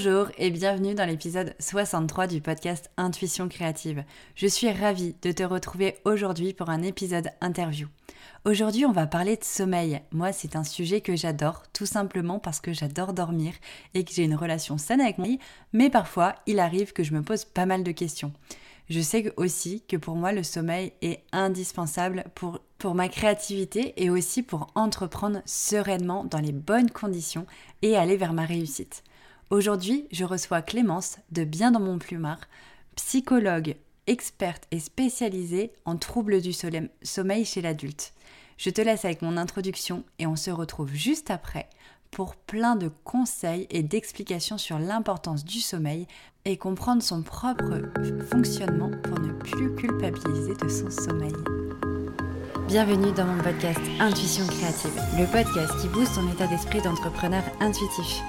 Bonjour et bienvenue dans l'épisode 63 du podcast Intuition créative. Je suis ravie de te retrouver aujourd'hui pour un épisode interview. Aujourd'hui, on va parler de sommeil. Moi, c'est un sujet que j'adore, tout simplement parce que j'adore dormir et que j'ai une relation saine avec moi, mais parfois, il arrive que je me pose pas mal de questions. Je sais aussi que pour moi, le sommeil est indispensable pour, pour ma créativité et aussi pour entreprendre sereinement dans les bonnes conditions et aller vers ma réussite. Aujourd'hui, je reçois Clémence de Bien dans mon plumard, psychologue, experte et spécialisée en troubles du sommeil chez l'adulte. Je te laisse avec mon introduction et on se retrouve juste après pour plein de conseils et d'explications sur l'importance du sommeil et comprendre son propre fonctionnement pour ne plus culpabiliser de son sommeil. Bienvenue dans mon podcast Intuition créative, le podcast qui booste ton état d'esprit d'entrepreneur intuitif.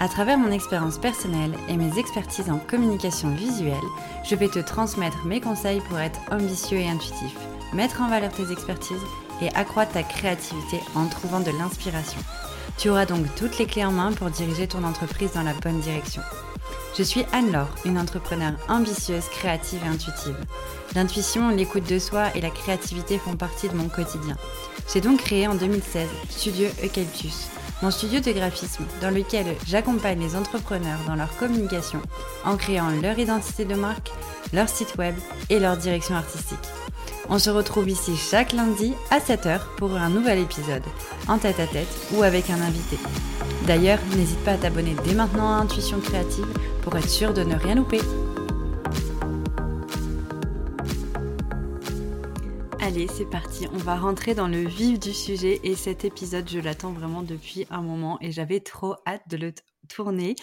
À travers mon expérience personnelle et mes expertises en communication visuelle, je vais te transmettre mes conseils pour être ambitieux et intuitif, mettre en valeur tes expertises et accroître ta créativité en trouvant de l'inspiration. Tu auras donc toutes les clés en main pour diriger ton entreprise dans la bonne direction. Je suis Anne-Laure, une entrepreneure ambitieuse, créative et intuitive. L'intuition, l'écoute de soi et la créativité font partie de mon quotidien. J'ai donc créé en 2016 Studio Eucalyptus, mon studio de graphisme dans lequel j'accompagne les entrepreneurs dans leur communication en créant leur identité de marque, leur site web et leur direction artistique. On se retrouve ici chaque lundi à 7h pour un nouvel épisode, en tête à tête ou avec un invité. D'ailleurs, n'hésite pas à t'abonner dès maintenant à Intuition Créative pour être sûr de ne rien louper. Allez, c'est parti, on va rentrer dans le vif du sujet et cet épisode, je l'attends vraiment depuis un moment et j'avais trop hâte de le tourner.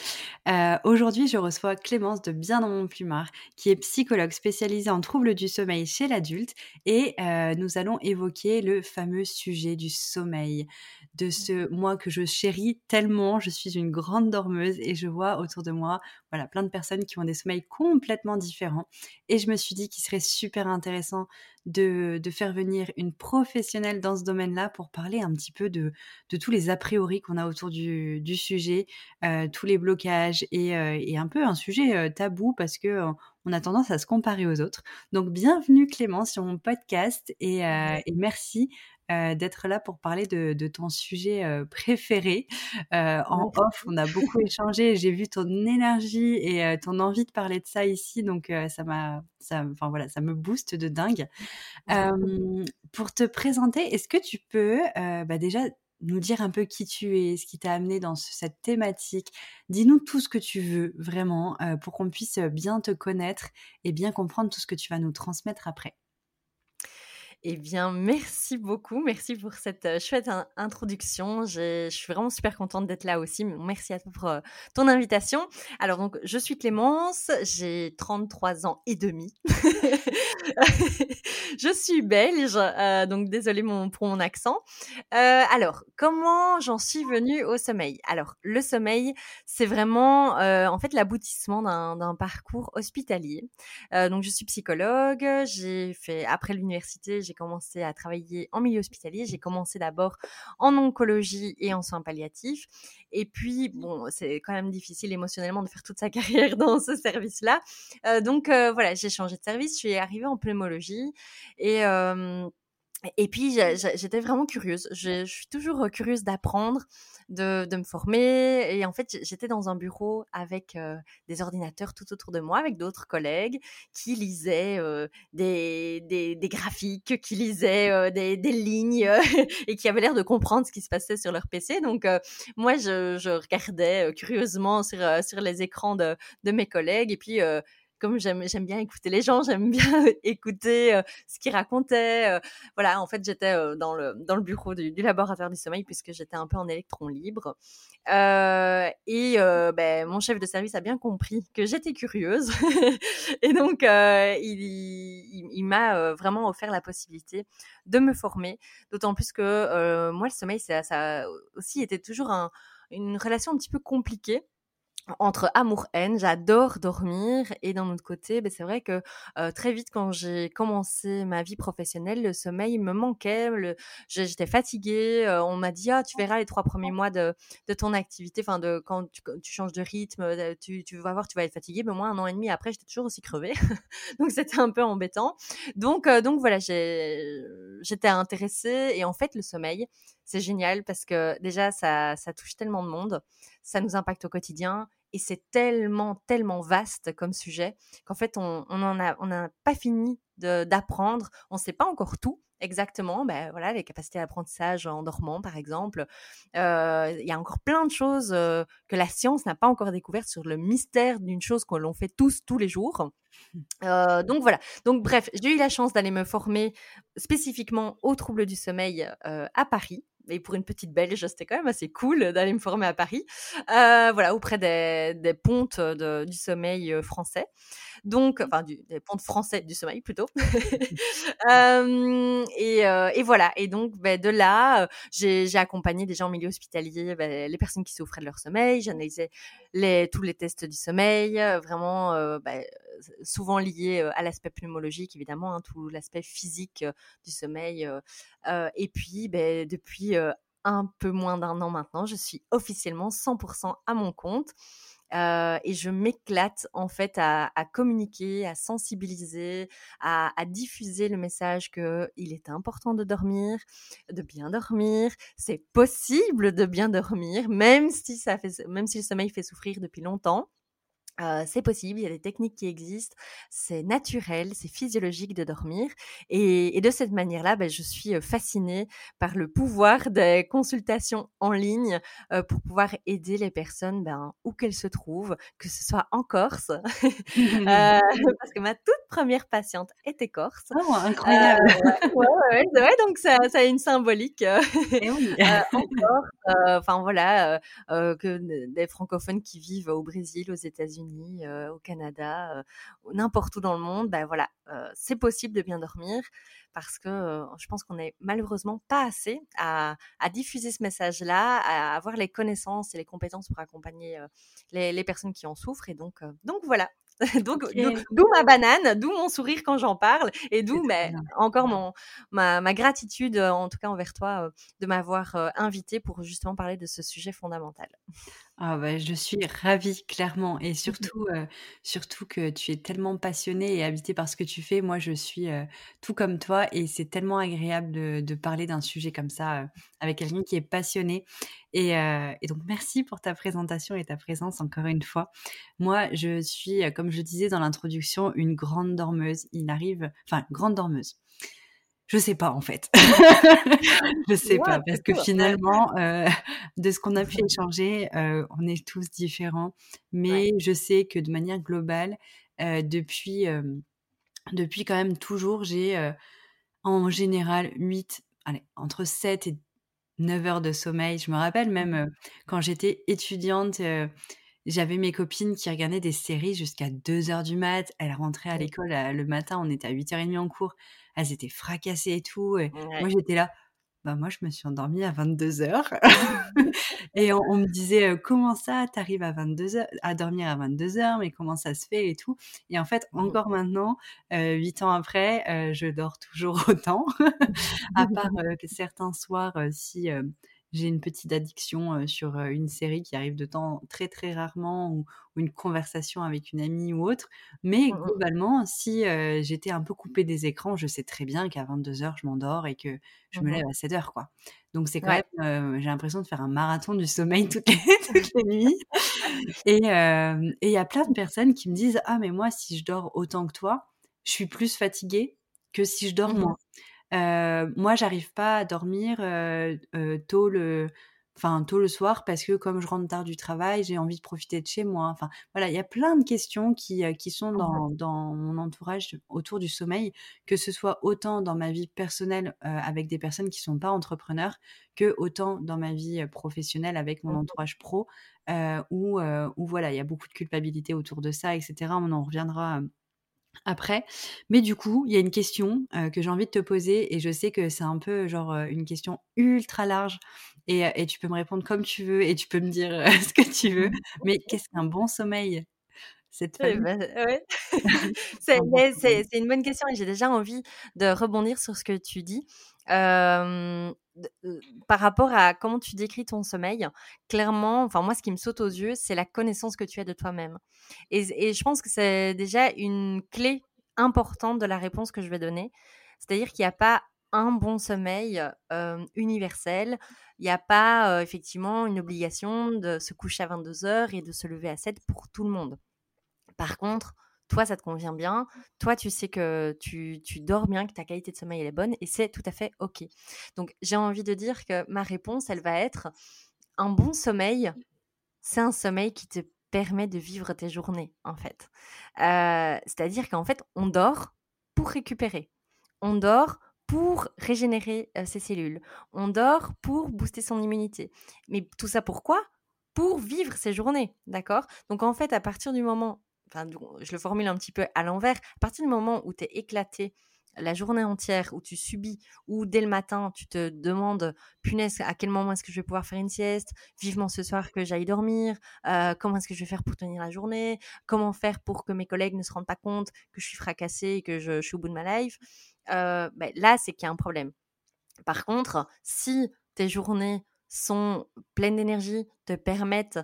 Euh, aujourd'hui, je reçois Clémence de Bien dans mon plumard, qui est psychologue spécialisée en troubles du sommeil chez l'adulte et euh, nous allons évoquer le fameux sujet du sommeil de ce moi que je chéris tellement. Je suis une grande dormeuse et je vois autour de moi, voilà, plein de personnes qui ont des sommeils complètement différents. Et je me suis dit qu'il serait super intéressant de, de, faire venir une professionnelle dans ce domaine-là pour parler un petit peu de, de tous les a priori qu'on a autour du, du sujet, euh, tous les blocages et, euh, et, un peu un sujet euh, tabou parce que on a tendance à se comparer aux autres. Donc bienvenue Clément sur mon podcast et, et merci euh, d'être là pour parler de, ton sujet euh, préféré. Euh, en off, on a beaucoup échangé. J'ai vu ton énergie et ton envie de parler de ça ici, donc ça m'a, enfin voilà, ça me booste de dingue. pour te présenter, est-ce que tu peux bah, déjà nous dire un peu qui tu es, ce qui t'a amené dans cette thématique? Dis-nous tout ce que tu veux, vraiment, pour qu'on puisse bien te connaître et bien comprendre tout ce que tu vas nous transmettre après. Eh bien, merci beaucoup. Merci pour cette euh, chouette introduction. Je suis vraiment super contente d'être là aussi. Merci à toi pour euh, ton invitation. Alors, donc, je suis Clémence. J'ai 33 ans et demi. je suis belge. Euh, donc, désolée pour mon accent. alors, comment j'en suis venue au sommeil? Alors, le sommeil, c'est vraiment, en fait, l'aboutissement d'un parcours hospitalier. donc, je suis psychologue. J'ai fait, après l'université, j'ai commencé à travailler en milieu hospitalier. J'ai commencé d'abord en oncologie et en soins palliatifs. Et puis, bon, c'est quand même difficile émotionnellement de faire toute sa carrière dans ce service-là. Euh, donc, euh, voilà, j'ai changé de service. Je suis arrivée en pneumologie et... Euh, et puis, j'étais vraiment curieuse. Je, je, suis toujours curieuse d'apprendre, de, de, me former. Et en fait, j'étais dans un bureau avec euh, des ordinateurs tout autour de moi, avec d'autres collègues qui lisaient euh, des, des, des, graphiques, qui lisaient euh, des, des, lignes et qui avaient l'air de comprendre ce qui se passait sur leur PC. Donc, moi, je, je regardais curieusement sur, sur les écrans de, de mes collègues. Et puis, comme j'aime bien écouter les gens, j'aime bien écouter euh, ce qu'ils racontaient. Euh, voilà, en fait, j'étais euh, dans le dans le bureau du, laboratoire du sommeil puisque j'étais un peu en électron libre. et ben, mon chef de service a bien compris que j'étais curieuse et donc il, il, m'a vraiment offert la possibilité de me former. D'autant plus que moi, le sommeil, ça, ça aussi était toujours un, une relation un petit peu compliquée entre amour-haine, j'adore dormir et d'un autre côté, ben, c'est vrai que euh, très vite quand j'ai commencé ma vie professionnelle, le sommeil me manquait, le, j'étais fatiguée, euh, on m'a dit ah tu verras les trois premiers mois de, de ton activité, enfin de quand tu, tu, changes de rythme, euh, tu, tu vas voir tu vas être fatiguée, mais moi un an et demi après j'étais toujours aussi crevée, donc c'était un peu embêtant. Donc donc voilà j'étais intéressée et en fait le sommeil c'est génial parce que déjà ça ça touche tellement de monde, ça nous impacte au quotidien et c'est tellement, tellement vaste comme sujet qu'en fait, on n'a on a, pas fini d'apprendre. On ne sait pas encore tout exactement. Ben, voilà, les capacités d'apprentissage en dormant, par exemple. Euh, il y a encore plein de choses euh, que la science n'a pas encore découvertes sur le mystère d'une chose que l'on fait tous, tous les jours. Euh, donc voilà. Donc bref, j'ai eu la chance d'aller me former spécifiquement aux troubles du sommeil à Paris et pour une petite belge, c'était quand même assez cool d'aller me former à Paris, euh, voilà, auprès des, des pontes de, du sommeil euh, français. Donc, enfin, du, des pontes français du sommeil plutôt. euh, et, euh, et, voilà. Et donc, ben, de là, j'ai accompagné gens en milieu hospitalier, ben, les personnes qui souffraient de leur sommeil. J'analysais les, tous les tests du sommeil, vraiment ben, souvent liés à l'aspect pneumologique, évidemment, hein, tout l'aspect physique du sommeil. et puis, ben, depuis un peu moins d'un an maintenant, je suis officiellement 100% à mon compte. Et je m'éclate en fait à, à, communiquer, à sensibiliser, à, à diffuser le message que il est important de dormir, de bien dormir. C'est possible de bien dormir, même si ça fait, même si le sommeil fait souffrir depuis longtemps. Euh, c'est possible, il y a des techniques qui existent, c'est naturel, c'est physiologique de dormir. Et, et de cette manière-là, ben, je suis fascinée par le pouvoir des consultations en ligne euh, pour pouvoir aider les personnes ben, où qu'elles se trouvent, que ce soit en Corse, euh, parce que ma toute première patiente était corse. Oh, incroyable ouais, ouais, ouais, donc ça, ça, a une symbolique eh oui. en Corse. Enfin voilà, que des francophones qui vivent au Brésil, aux États-Unis, au Canada, n'importe où dans le monde, ben voilà, c'est possible de bien dormir parce que je pense qu'on n'est malheureusement pas assez à, diffuser ce message-là, à avoir les connaissances et les compétences pour accompagner les, les, personnes qui en souffrent. Et donc, donc voilà, donc, d'où ma banane, d'où mon sourire quand j'en parle, et d'où mais, encore mon, ma, ma, gratitude, en tout cas envers toi, de m'avoir invité pour justement parler de ce sujet fondamental. Ah je suis ravie, clairement. Et mmh surtout, euh, surtout que tu es tellement passionnée et habitée par ce que tu fais. Moi, je suis euh, tout comme toi et c'est tellement agréable de, de parler d'un sujet comme ça euh, avec quelqu'un qui est passionné. Et, et donc, merci pour ta présentation et ta présence encore une fois. Moi, je suis, comme je disais dans l'introduction, une grande dormeuse. Il arrive, enfin, grande dormeuse. Je sais pas en fait. je sais pas parce que finalement, euh, de ce qu'on a pu échanger, euh, on est tous différents. Mais je sais que de manière globale, euh, depuis, depuis quand même toujours, j'ai en général 8, allez, entre 7 et 9 heures de sommeil. Je me rappelle même mmh quand j'étais étudiante, j'avais mes copines qui regardaient des séries jusqu'à 2 heures du mat. Elles rentraient à l'école le matin, on était à 8h30 en cours elles étaient fracassées et tout. Et moi, j'étais là. Bah, moi, je me suis endormie à 22 heures. et on, me disait, comment ça, t'arrives à 22 heures, à dormir à 22 heures, mais comment ça se fait et tout? Et en fait, mmh encore maintenant, huit ans après, je dors toujours autant. à part que certains soirs, si j'ai une petite addiction sur une série qui arrive de temps très très rarement ou, une conversation avec une amie ou autre. Mais mmh globalement, si j'étais un peu coupée des écrans, je sais très bien qu'à 22h, je m'endors et que je me mmh lève à 7h. Quoi. Donc c'est quand même, j'ai l'impression de faire un marathon du sommeil toutes les, toutes les nuits. Et il y a plein de personnes qui me disent, ah mais moi, si je dors autant que toi, je suis plus fatiguée que si je dors mmh moins. Moi, j'arrive pas à dormir euh, euh, tôt le, enfin tôt le soir parce que comme je rentre tard du travail, j'ai envie de profiter de chez moi. Enfin voilà, il y a plein de questions qui, qui sont dans, dans, mon entourage autour du sommeil, que ce soit autant dans ma vie personnelle avec des personnes qui sont pas entrepreneurs, que autant dans ma vie professionnelle avec mon mmh entourage pro, où, où voilà, il y a beaucoup de culpabilité autour de ça, etc. On en reviendra après. Mais du coup, il y a une question que j'ai envie de te poser et je sais que c'est un peu genre une question ultra large et, et, tu peux me répondre comme tu veux et tu peux me dire ce que tu veux. Mais qu'est-ce qu'un bon sommeil? Cette bah, ouais. c'est une bonne question et j'ai déjà envie de rebondir sur ce que tu dis. Euh, par rapport à comment tu décris ton sommeil, clairement, enfin moi, ce qui me saute aux yeux, c'est la connaissance que tu as de toi-même. Et, et, je pense que c'est déjà une clé importante de la réponse que je vais donner. C'est-à-dire qu'il n'y a pas un bon sommeil euh, universel. Il n'y a pas euh, effectivement une obligation de se coucher à 22 heures et de se lever à 7 pour tout le monde. Par contre, toi, ça te convient bien, toi, tu sais que tu, dors bien, que ta qualité de sommeil est bonne, et c'est tout à fait OK. Donc, j'ai envie de dire que ma réponse, elle va être un bon sommeil, c'est un sommeil qui te permet de vivre tes journées, en fait. Euh, c'est-à-dire qu'en fait, on dort pour récupérer. On dort pour régénérer euh, ses cellules. On dort pour booster son immunité. Mais tout ça pourquoi? Pour vivre ses journées, d'accord? Donc en fait, à partir du moment je le formule un petit peu à l'envers, à partir du moment où tu es éclaté la journée entière, où tu subis, ou dès le matin, tu te demandes, punaise, à quel moment est-ce que je vais pouvoir faire une sieste, vivement ce soir que j'aille dormir, euh, comment est-ce que je vais faire pour tenir la journée, comment faire pour que mes collègues ne se rendent pas compte que je suis fracassée et que je, suis au bout de ma life, euh, ben, là, c'est qu'il y a un problème. Par contre, si tes journées sont pleines d'énergie, te permettent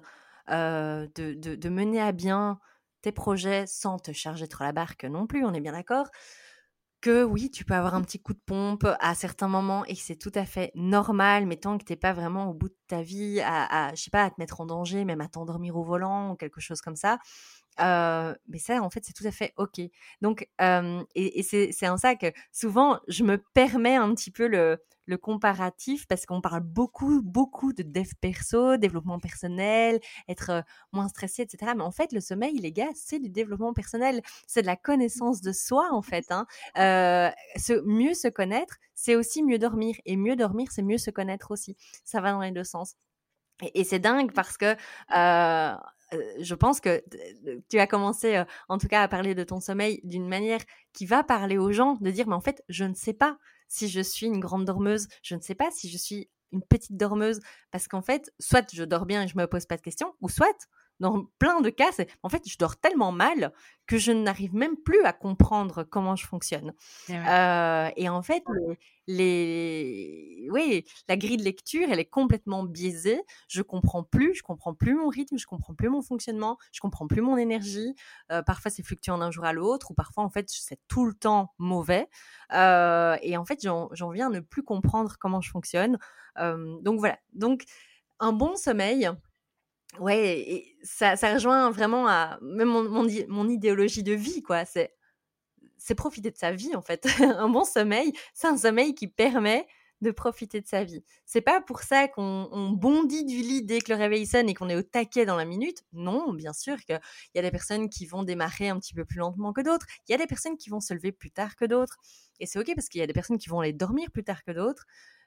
euh, de, mener à bien tes projets sans te charger trop la barque non plus, on est bien d'accord que oui, tu peux avoir un petit coup de pompe à certains moments et c'est tout à fait normal, mais tant que tu n'es pas vraiment au bout de ta vie, à, je sais pas, à te mettre en danger, même à t'endormir au volant ou quelque chose comme ça, mais ça, en fait, c'est tout à fait OK. Donc, et, c'est en ça que souvent, je me permets un petit peu le, le comparatif parce qu'on parle beaucoup, beaucoup de dev perso, développement personnel, être moins stressé, etc. Mais en fait, le sommeil, les gars, c'est du développement personnel. C'est de la connaissance de soi, en fait. Hein. mieux se connaître, c'est aussi mieux dormir. Et mieux dormir, c'est mieux se connaître aussi. Ça va dans les deux sens. Et, c'est dingue parce que je pense que tu as commencé, en tout cas, à parler de ton sommeil d'une manière qui va parler aux gens, de dire, mais en fait, je ne sais pas si je suis une grande dormeuse, je ne sais pas si je suis une petite dormeuse, parce qu'en fait, soit je dors bien et je me pose pas de questions, ou soit dans plein de cas, c'est en fait, je dors tellement mal que je n'arrive même plus à comprendre comment je fonctionne. Euh, et en fait, les, oui, la grille de lecture, elle est complètement biaisée. Je comprends plus, je comprends plus mon rythme, je comprends plus mon fonctionnement, je comprends plus mon énergie. Euh, parfois, c'est fluctuant d'un jour à l'autre, ou parfois, en fait, c'est tout le temps mauvais. Euh, et en fait, j'en viens à ne plus comprendre comment je fonctionne. donc voilà. Donc, un bon sommeil, Ouais, et ça, ça rejoint vraiment à même mon, mon, idéologie de vie, quoi. C'est, c'est profiter de sa vie, en fait. un bon sommeil, c'est un sommeil qui permet de profiter de sa vie. C'est pas pour ça qu'on bondit du lit dès que le réveil sonne et qu'on est au taquet dans la minute. Non, bien sûr qu'il y a des personnes qui vont démarrer un petit peu plus lentement que d'autres. Il y a des personnes qui vont se lever plus tard que d'autres. Et c'est ok parce qu'il y a des personnes qui vont aller dormir plus tard que d'autres.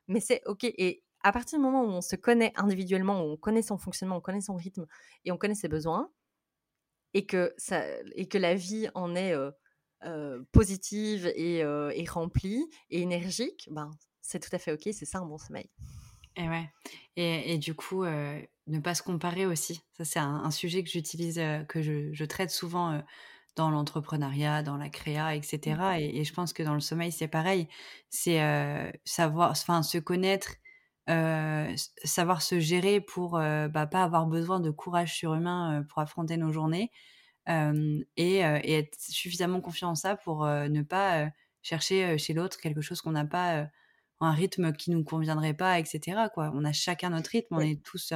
Mais c'est ok. Et à partir du moment où on se connaît individuellement, où on connaît son fonctionnement, on connaît son rythme et on connaît ses besoins, et que, ça, et que la vie en est euh, euh, positive et, euh, et, remplie et énergique, ben, c'est tout à fait OK, c'est ça un bon sommeil. Et ouais. Et, et du coup, ne pas se comparer aussi. Ça, c'est un, sujet que j'utilise, que je, je, traite souvent dans l'entrepreneuriat, dans la créa, etc. Mmh. Et, et, je pense que dans le sommeil, c'est pareil. C'est savoir, enfin, se connaître savoir se gérer pour bah, pas avoir besoin de courage surhumain pour affronter nos journées et, être suffisamment confiant en ça pour ne pas chercher chez l'autre quelque chose qu'on n'a pas, un rythme qui nous conviendrait pas, etc. Quoi. On a chacun notre rythme, on est tous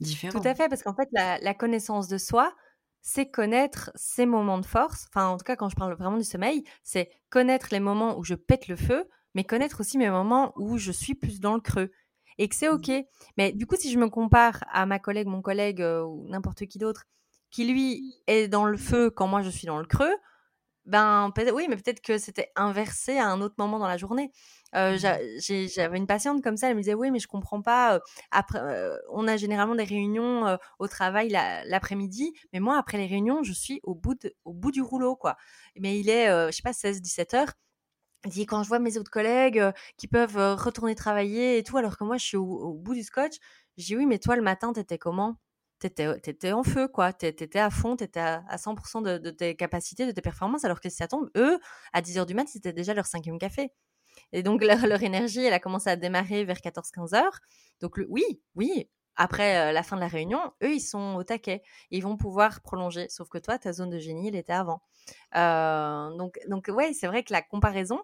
différents. Tout à fait, parce qu'en fait, la, la, connaissance de soi, c'est connaître ses moments de force. Enfin, en tout cas, quand je parle vraiment du sommeil, c'est connaître les moments où je pète le feu mais connaître aussi mes moments où je suis plus dans le creux et que c'est mmh. ok. Mais du coup, si je me compare à ma collègue, mon collègue euh, ou n'importe qui d'autre, qui lui est dans le feu quand moi je suis dans le creux, ben oui, mais peut-être que c'était inversé à un autre moment dans la journée. Euh, j'avais une patiente comme ça, elle me disait oui, mais je comprends pas. Euh, après, euh, on a généralement des réunions au travail l'après-midi, mais moi après les réunions, je suis au bout au bout du rouleau quoi. Mais il est, je sais pas, 16-17 heures. Dit quand je vois mes autres collègues qui peuvent retourner travailler et tout, alors que moi je suis au, bout du scotch, je dis oui, mais toi le matin t'étais comment? T'étais étais en feu, quoi. T'étais à fond, t'étais à, à 100% de, tes capacités, de tes performances, alors que si ça tombe, eux, à 10h du mat, c'était déjà leur cinquième café. Et donc, leur, énergie, elle a commencé à démarrer vers 14-15 heures. Donc, oui, oui, après euh, la fin de la réunion, eux, ils sont au taquet. Ils vont pouvoir prolonger. Sauf que toi, ta zone de génie, elle était avant. Euh, donc, donc, ouais, c'est vrai que la comparaison,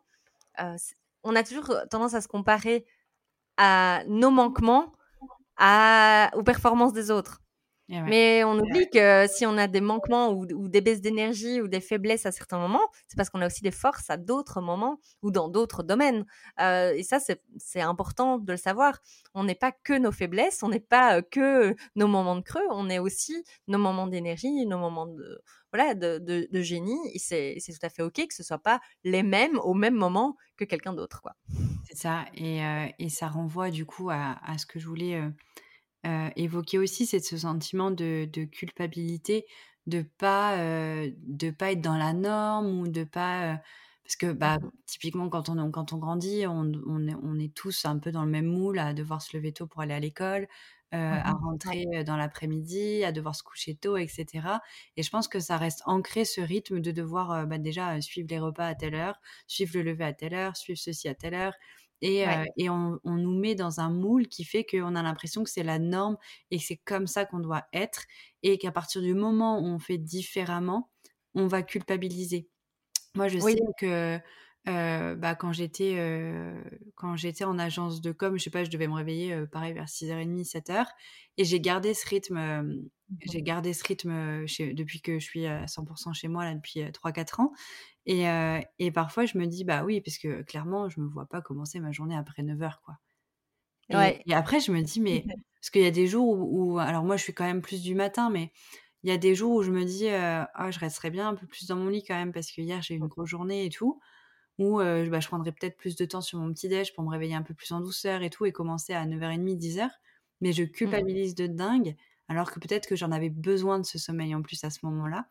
euh, on a toujours tendance à se comparer à nos manquements à, aux performances des autres. Mais on oublie que si on a des manquements ou, des baisses d'énergie ou des faiblesses à certains moments, c'est parce qu'on a aussi des forces à d'autres moments ou dans d'autres domaines. Euh, et ça, c'est important de le savoir. On n'est pas que nos faiblesses, on n'est pas euh, que nos moments de creux, on est aussi nos moments d'énergie, nos moments de, voilà, de, de, génie. Et c'est tout à fait OK que ce soit pas les mêmes au même moment que quelqu'un d'autre. C'est ça. Et, euh, et, ça renvoie du coup à, à ce que je voulais euh, évoquer aussi, c'est ce sentiment de, culpabilité de pas euh, de pas être dans la norme ou de pas euh, parce que bah mmh typiquement quand on quand on grandit on, on, est, on, est, tous un peu dans le même moule à devoir se lever tôt pour aller à l'école à mmh rentrer dans l'après-midi à devoir se coucher tôt etc et je pense que ça reste ancré ce rythme de devoir bah, déjà suivre les repas à telle heure suivre le lever à telle heure suivre ceci à telle heure et, et on, on, nous met dans un moule qui fait qu'on a l'impression que c'est la norme et que c'est comme ça qu'on doit être. Et qu'à partir du moment où on fait différemment, on va culpabiliser. Moi, je sais que bah, quand j'étais quand j'étais en agence de com, je sais pas, je devais me réveiller pareil vers 6h30, 7h et j'ai gardé ce rythme mmh j'ai gardé ce rythme depuis que je suis à 100% chez moi là depuis 3-4 ans et, et, parfois je me dis bah oui parce que clairement je me vois pas commencer ma journée après 9h quoi. Et, et après je me dis mais parce qu'il y a des jours où, alors moi je suis quand même plus du matin mais il y a des jours où je me dis ah je resterais bien un peu plus dans mon lit quand même parce que hier j'ai eu une grosse journée et tout ou bah, je prendrais peut-être plus de temps sur mon petit déj pour me réveiller un peu plus en douceur et tout et commencer à 9h30, 10h. Mais je mmh culpabilise de dingue alors que peut-être que j'en avais besoin de ce sommeil en plus à ce moment-là.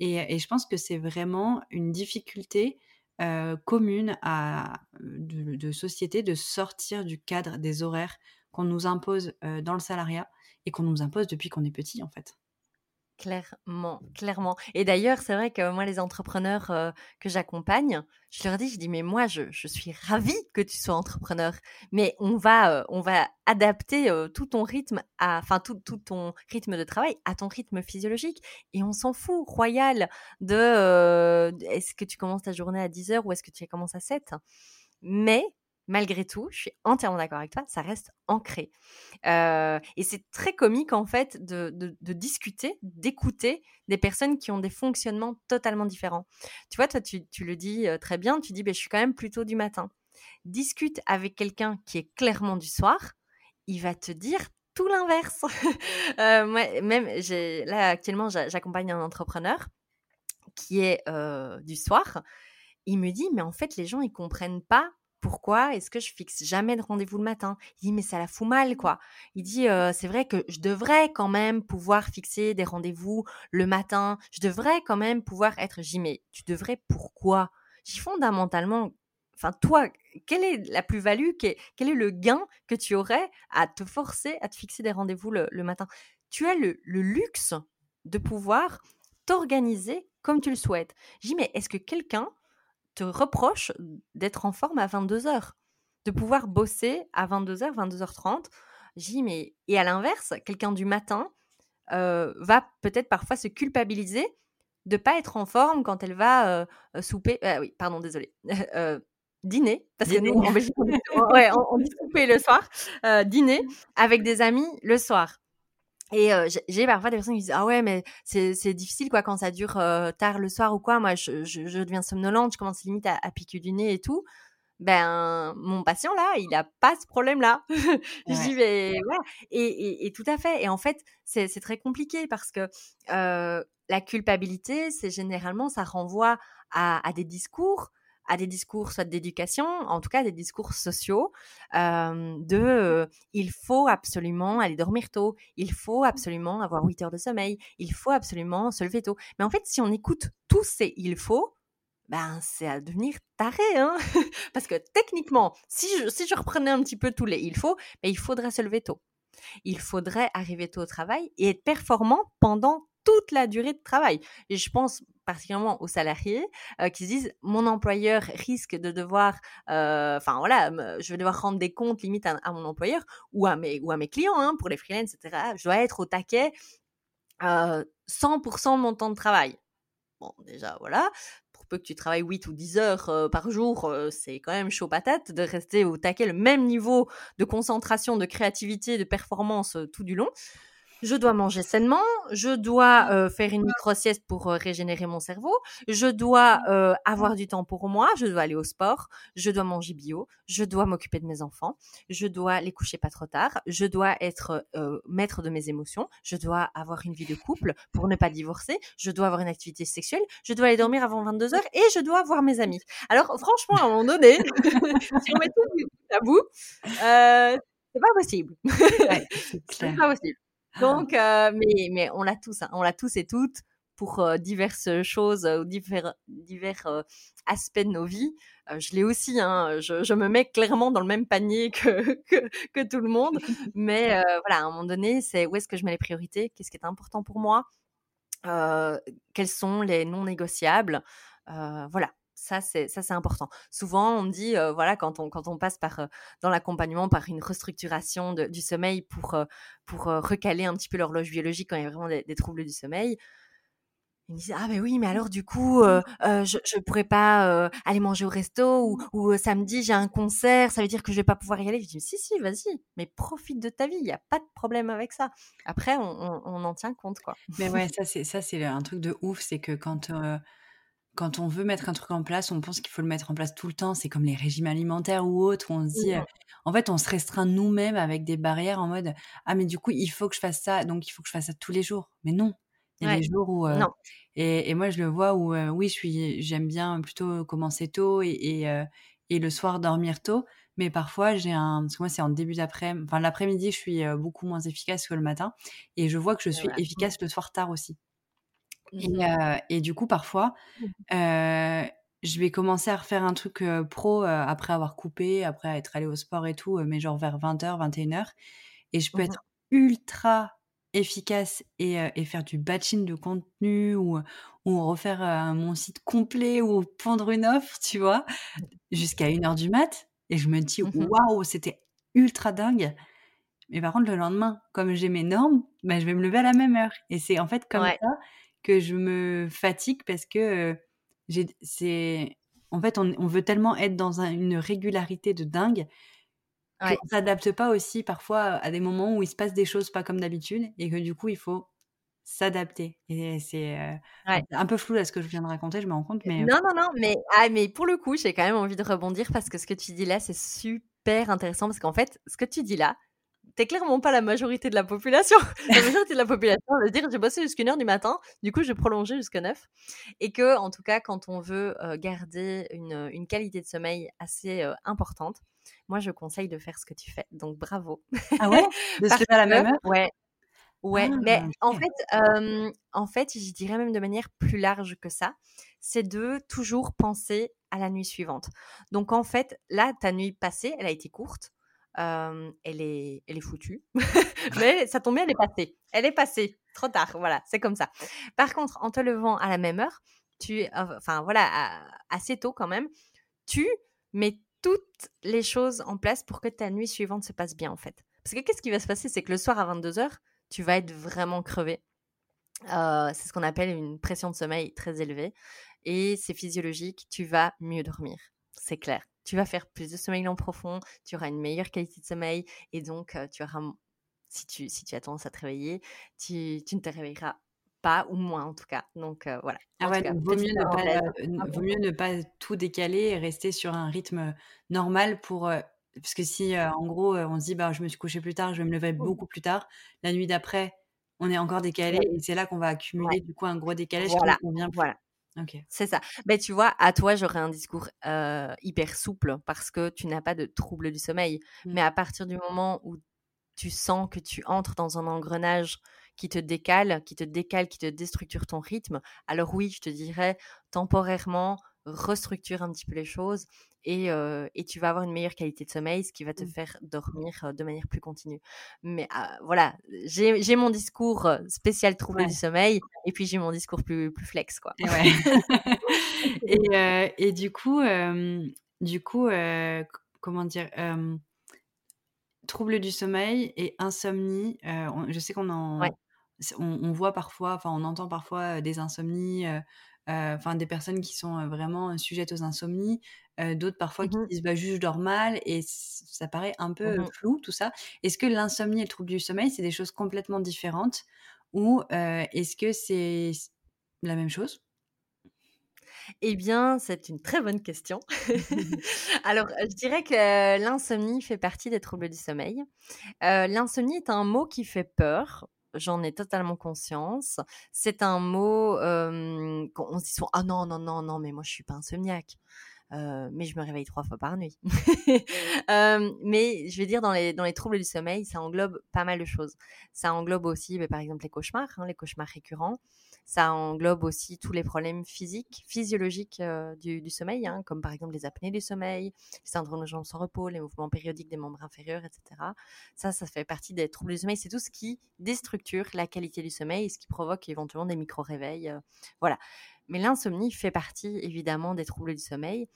Et, je pense que c'est vraiment une difficulté commune à, de, société de sortir du cadre des horaires qu'on nous impose dans le salariat et qu'on nous impose depuis qu'on est petit en fait. Clairement, clairement. Et d'ailleurs, c'est vrai que moi, les entrepreneurs euh, que j'accompagne, je leur dis, je dis, mais moi, je, suis ravie que tu sois entrepreneur, mais on va, euh, on va adapter euh, tout ton rythme, à, enfin tout, tout, ton rythme de travail à ton rythme physiologique, et on s'en fout, royal, de est-ce que tu commences ta journée à 10 heures ou est-ce que tu commences à 7 Mais malgré tout, je suis entièrement d'accord avec toi, ça reste ancré. Euh, et c'est très comique en fait de, discuter, d'écouter des personnes qui ont des fonctionnements totalement différents. Tu vois, toi, tu, le dis euh, très bien, tu dis, ben, je suis quand même plutôt du matin. Discute avec quelqu'un qui est clairement du soir, il va te dire tout l'inverse. euh, même, là, actuellement, j'accompagne un entrepreneur qui est du soir. Il me dit, mais en fait, les gens, ils comprennent pas pourquoi est-ce que je fixe jamais de rendez-vous le matin? Il dit mais ça la fout mal quoi. Il dit c'est vrai que je devrais quand même pouvoir fixer des rendez-vous le matin. Je devrais quand même pouvoir être. Dis mais tu devrais pourquoi? Je fondamentalement, enfin toi, quelle est la plus-value? Quel est le gain que tu aurais à te forcer à te fixer des rendez-vous le, matin? Tu as le, luxe de pouvoir t'organiser comme tu le souhaites. Dis mais est-ce que quelqu'un te reproche d'être en forme à 22h, de pouvoir bosser à 22h, 22h30. J'ai mais et à l'inverse, quelqu'un du matin euh, va peut-être parfois se culpabiliser de pas être en forme quand elle va euh, souper. Euh, oui, pardon, désolé. dîner, parce que nous, en Belgique, on, dit souper le soir, dîner avec des amis le soir. Et j'ai parfois des personnes qui disent ah ouais mais c'est difficile quoi quand ça dure tard le soir ou quoi. Moi je, je, deviens somnolente je commence limite à, piquer du nez et tout. Ben mon patient là il a pas ce problème là je dis mais ouais. Et, et, tout à fait. Et en fait c'est très compliqué parce que la culpabilité c'est généralement ça renvoie à, à des discours à des discours soit d'éducation, en tout cas des discours sociaux, de il faut absolument aller dormir tôt, il faut absolument avoir 8 heures de sommeil, il faut absolument se lever tôt. Mais en fait, si on écoute tous ces il faut, ben c'est à devenir taré, hein Parce que techniquement, si je, si je reprenais un petit peu tous les il faut, ben, il faudrait se lever tôt. Il faudrait arriver tôt au travail et être performant pendant toute la durée de travail. Et je pense particulièrement aux salariés qui se disent mon employeur risque de devoir, enfin voilà, je vais devoir rendre des comptes limite à, mon employeur ou à mes ou à mes clients hein, pour les freelances, etc. Je dois être au taquet euh, 100% de mon temps de travail. Bon, déjà voilà. Pour peu que tu travailles 8 ou 10 heures par jour, c'est quand même chaud patate de rester au taquet le même niveau de concentration, de créativité, de performance tout du long je dois manger sainement, je dois euh, faire une micro-sieste pour euh, régénérer mon cerveau, je dois euh, avoir du temps pour moi, je dois aller au sport, je dois manger bio, je dois m'occuper de mes enfants, je dois les coucher pas trop tard, je dois être maître de mes émotions, je dois avoir une vie de couple pour ne pas divorcer, je dois avoir une activité sexuelle, je dois aller dormir avant 22 heures et je dois voir mes amis. Alors franchement, à un moment donné, si on met tout à bout, c'est pas possible. c'est pas possible. Donc, euh, mais, mais on l'a tous, hein, on l'a tous et toutes pour euh, diverses choses ou divers, divers euh, aspects de nos vies. je l'ai aussi, hein, je, je, me mets clairement dans le même panier que, que, que tout le monde. Mais voilà, à un moment donné, c'est où est-ce que je mets les priorités Qu'est-ce qui est important pour moi Quels sont les non négociables Voilà, ça c'est ça c'est important. Souvent on me dit voilà quand on quand on passe par dans l'accompagnement par une restructuration du sommeil pour pour recaler un petit peu l'horloge biologique quand il y a vraiment des, troubles du sommeil. Ils me disent ah ben oui mais alors du coup je je pourrais pas aller manger au resto ou, ou samedi j'ai un concert ça veut dire que je vais pas pouvoir y aller je dis si si vas-y mais profite de ta vie il y a pas de problème avec ça après on, on, en tient compte quoi mais ouais ça c'est ça c'est un truc de ouf c'est que quand quand on veut mettre un truc en place, on pense qu'il faut le mettre en place tout le temps. C'est comme les régimes alimentaires ou autres, où on se dit, euh, en fait, on se restreint nous-mêmes avec des barrières en mode, ah, mais du coup, il faut que je fasse ça, donc il faut que je fasse ça tous les jours. Mais non. Il y a des jours où. Euh, non. Et, et, moi, je le vois où, euh, oui, je suis, j'aime bien plutôt commencer tôt et, et, et, le soir dormir tôt. Mais parfois, j'ai un. Parce que moi, c'est en début d'après. Enfin, l'après-midi, je suis beaucoup moins efficace que le matin. Et je vois que je suis efficace le soir tard aussi. Mmh et, du coup, parfois, mmh. je vais commencer à refaire un truc pro après avoir coupé, après être allé au sport et tout, mais genre vers 20h, 21h. Et je peux mmh être ultra efficace et, faire du batching de contenu ou, ou refaire mon site complet ou prendre une offre, tu vois, jusqu'à 1h du mat. Et je me dis, waouh, c'était ultra dingue. Mais par contre, le lendemain, comme j'ai mes normes, bah, je vais me lever à la même heure. Et c'est en fait comme ça que je me fatigue parce que c'est, en fait, on, on, veut tellement être dans une régularité de dingue qu'on ne s'adapte pas aussi parfois à des moments où il se passe des choses pas comme d'habitude et que du coup, il faut s'adapter. Et c'est un peu flou à ce que je viens de raconter, je me rends compte. Mais... Non, non, non, mais, ah, mais pour le coup, j'ai quand même envie de rebondir parce que ce que tu dis là, c'est super intéressant parce qu'en fait, ce que tu dis là, t'es clairement pas la majorité de la population. la majorité de la population veut dire j'ai bossé jusqu'à 1 heure du matin, du coup je prolonger jusqu'à 9. Et que, en tout cas, quand on veut euh, garder une, une, qualité de sommeil assez euh, importante, moi je conseille de faire ce que tu fais. Donc bravo. Ah ouais? De se lever à la même heure? Ouais. Ouais, ah, mais en fait, en fait, je dirais même de manière plus large que ça, c'est de toujours penser à la nuit suivante. Donc en fait, là, ta nuit passée, elle a été courte elle, est, elle est foutue. Mais ça tombe bien, elle est passée. Elle est passée. Trop tard. Voilà, c'est comme ça. Par contre, en te levant à la même heure, tu, enfin voilà, assez tôt quand même, tu mets toutes les choses en place pour que ta nuit suivante se passe bien en fait. Parce que qu'est-ce qui va se passer? C'est que le soir à 22h, tu vas être vraiment crevé. c'est ce qu'on appelle une pression de sommeil très élevée. Et c'est physiologique, tu vas mieux dormir. C'est clair tu vas faire plus de sommeil long profond, tu auras une meilleure qualité de sommeil et donc tu auras, si tu, si tu as tendance à te réveiller, tu, tu ne te réveilleras pas ou moins en tout cas. Donc voilà. Ah ouais, vaut, mieux ne pas, vaut mieux ne pas tout décaler et rester sur un rythme normal pour. parce que si en gros on se dit bah je me suis couché plus tard, je vais me lever mmh. beaucoup plus tard, la nuit d'après on est encore décalé et c'est là qu'on va accumuler du coup un gros décalage voilà. qui convient C'est ça. Ben, tu vois, à toi, j'aurais un discours hyper souple parce que tu n'as pas de trouble du sommeil. Mmh. Mais à partir du moment où tu sens que tu entres dans un engrenage qui te décale, qui te décale, qui te déstructure ton rythme, alors oui, je te dirais temporairement, restructure un petit peu les choses et, et, tu vas avoir une meilleure qualité de sommeil, ce qui va te mmh. faire dormir de manière plus continue. Mais ah, voilà, j'ai mon discours spécial trouble du sommeil et puis j'ai mon discours plus, plus flex. Quoi. Et, et, du coup, du coup comment dire trouble du sommeil et insomnie, je sais qu'on en... On, voit parfois, enfin on entend parfois des insomnies, enfin des personnes qui sont vraiment sujettes aux insomnies, d'autres parfois qui mmh disent bah, juste je dors mal et ça paraît un peu mmh flou tout ça. Est-ce que l'insomnie et le trouble du sommeil c'est des choses complètement différentes ou est-ce que c'est la même chose? Eh bien, c'est une très bonne question. Alors, je dirais que l'insomnie fait partie des troubles du sommeil. l'insomnie est un mot qui fait peur j'en ai totalement conscience. C'est un mot euh, qu'on se dit souvent, ah non, non, non, non, mais moi je suis pas insomniaque. Euh, mais je me réveille trois fois par nuit. euh, mais je vais dire, dans les, dans les troubles du sommeil, ça englobe pas mal de choses. Ça englobe aussi, bah, par exemple, les cauchemars, hein, les cauchemars récurrents. Ça englobe aussi tous les problèmes physiques, physiologiques euh, du, sommeil, hein, comme par exemple les apnées du sommeil, les syndromes de jambes sans repos, les mouvements périodiques des membres inférieurs, etc. Ça, ça fait partie des troubles du sommeil. C'est tout ce qui déstructure la qualité du sommeil et ce qui provoque éventuellement des micro-réveils. Euh, voilà. Mais l'insomnie fait partie évidemment des troubles du sommeil.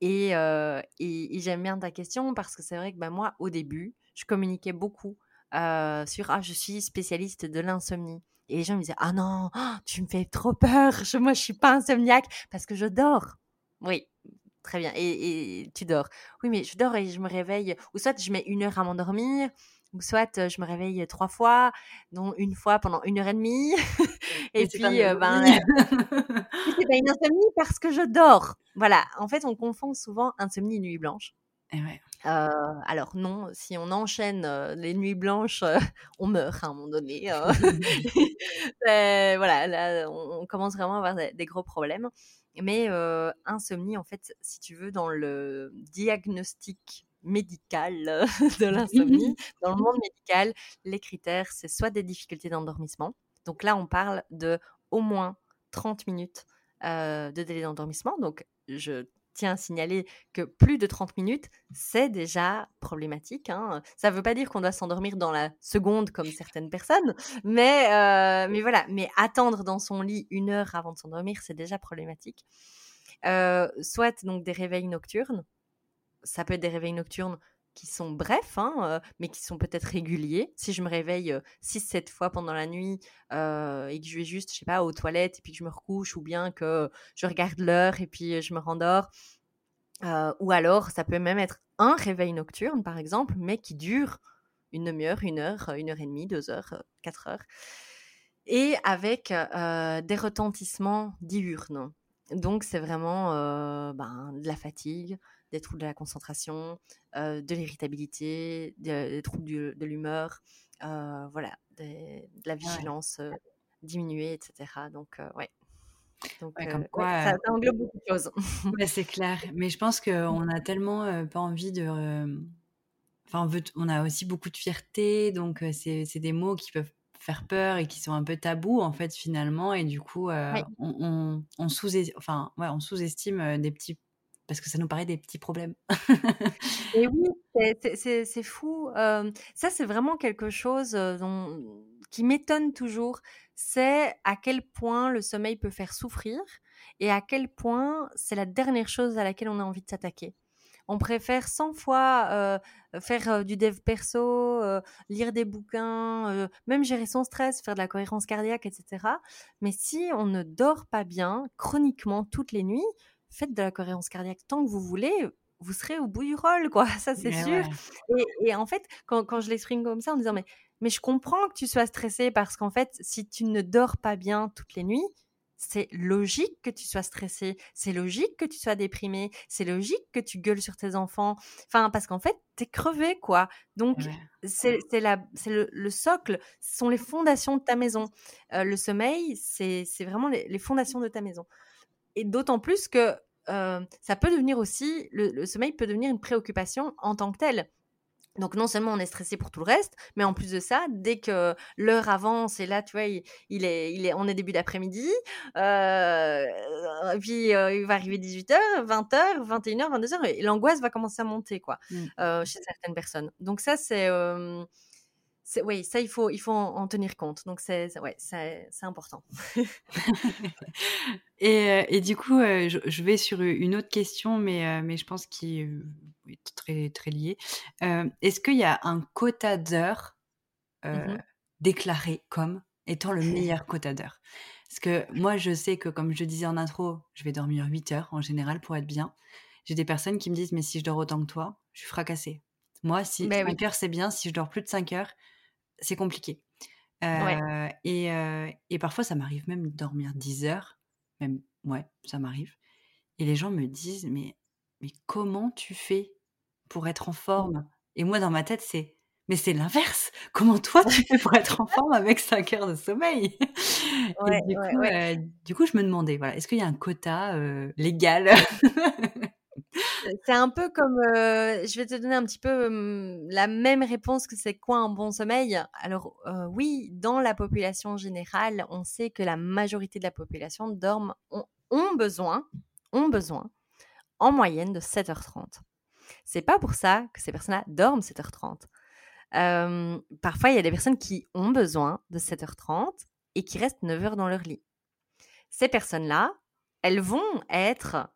Et, euh, j'aime bien ta question parce que c'est vrai que bah, moi, au début, je communiquais beaucoup sur Ah, je suis spécialiste de l'insomnie. Et les gens me disaient Ah non, tu me fais trop peur. Je, moi, je suis pas insomniaque parce que je dors. Oui, très bien. Et, tu dors. Oui, mais je dors et je me réveille. Ou soit je mets une heure à m'endormir. Ou soit je me réveille trois fois, dont une fois pendant une heure et demie. et puis, ben, c'est pas une insomnie parce que je dors. Voilà. En fait, on confond souvent insomnie et nuit blanche. Et ouais. Alors non, si on enchaîne les nuits blanches, on meurt à un moment donné. voilà, là, on, commence vraiment à avoir des, gros problèmes. Mais insomnie, en fait, si tu veux, dans le diagnostic médical de l'insomnie, dans le monde médical, les critères, c'est soit des difficultés d'endormissement. Donc là, on parle de au moins 30 minutes de délai d'endormissement. Donc, je tiens à signaler que plus de 30 minutes, c'est déjà problématique. Hein. Ça ne veut pas dire qu'on doit s'endormir dans la seconde comme certaines personnes, mais, euh, mais voilà, mais attendre dans son lit une heure avant de s'endormir, c'est déjà problématique. Euh, soit donc des réveils nocturnes. Ça peut être des réveils nocturnes qui sont brefs, hein, euh, mais qui sont peut-être réguliers. Si je me réveille 6-7 fois pendant la nuit et que je vais juste, je sais pas, aux toilettes et puis que je me recouche, ou bien que je regarde l'heure et puis je me rendors. ou alors, ça peut même être un réveil nocturne, par exemple, mais qui dure une demi-heure, une heure, une heure et demie, deux heures, quatre heures. Et avec des retentissements diurnes. Donc, c'est vraiment ben, de la fatigue, des troubles de la concentration, euh, de l'irritabilité, des, troubles de l'humeur, euh, voilà, de la vigilance diminuée, etc. Donc, ouais. Donc, comme quoi, ça, englobe beaucoup de choses. c'est clair. Mais je pense qu'on a tellement pas envie de. Enfin, on, veut on a aussi beaucoup de fierté, donc c'est des mots qui peuvent faire peur et qui sont un peu tabous en fait finalement et du coup on, on, on sous-estime enfin, ouais, on sous-estime des petits parce que ça nous paraît des petits problèmes. et oui, c'est fou. ça, c'est vraiment quelque chose dont, qui m'étonne toujours. C'est à quel point le sommeil peut faire souffrir et à quel point c'est la dernière chose à laquelle on a envie de s'attaquer. On préfère 100 fois faire du dev perso, lire des bouquins, même gérer son stress, faire de la cohérence cardiaque, etc. Mais si on ne dort pas bien chroniquement toutes les nuits, faites de la cohérence cardiaque tant que vous voulez, vous serez au bout du rôle, quoi, ça c'est sûr. Et, en fait, quand, quand je l'exprime comme ça en disant, mais, mais je comprends que tu sois stressé parce qu'en fait, si tu ne dors pas bien toutes les nuits, c'est logique que tu sois stressé, c'est logique que tu sois déprimé, c'est logique que tu gueules sur tes enfants. Enfin, parce qu'en fait, t'es crevé, quoi. Donc, c'est le, le, socle, ce sont les fondations de ta maison. Euh, le sommeil, c'est vraiment les fondations de ta maison. et d'autant plus que ça peut devenir aussi, le, sommeil peut devenir une préoccupation en tant que telle. Donc non seulement on est stressé pour tout le reste, mais en plus de ça, dès que l'heure avance et là, tu vois, il, est, il est, on est début d'après-midi, euh, puis il va arriver 18h, 20h, 21h, 22h, et l'angoisse va commencer à monter, quoi, mmh. chez certaines personnes. Donc ça, c'est oui, ça, il faut, il faut en, tenir compte. Donc, c'est ouais, important. et, et, du coup, je, vais sur une autre question, mais, mais je pense qu'il très, très lié. Est-ce qu'il y a un quota d'heures mmh déclaré comme étant le meilleur quota d'heures? Parce que moi, je sais que, comme je disais en intro, je vais dormir 8 heures en général pour être bien. J'ai des personnes qui me disent, mais si je dors autant que toi, je suis fracassée. Moi, si 5 ben heures, c'est bien. Si je dors plus de 5 heures, c'est compliqué. et, et, parfois, ça m'arrive même de dormir 10 heures. Même, ouais, ça m'arrive. Et les gens me disent, mais, mais comment tu fais pour être en forme Et moi, dans ma tête, c'est, mais c'est l'inverse. Comment toi, tu fais pour être en forme avec 5 heures de sommeil? Du, coup, du, coup, je me demandais, voilà, est-ce qu'il y a un quota légal? C'est un peu comme, je vais te donner un petit peu la même réponse que c'est quoi un bon sommeil. Alors oui, dans la population générale, on sait que la majorité de la population dorment, ont, besoin, ont besoin, en moyenne de 7h30. C'est pas pour ça que ces personnes-là dorment 7h30. parfois, il y a des personnes qui ont besoin de 7h30 et qui restent 9 h dans leur lit. Ces personnes-là, elles vont être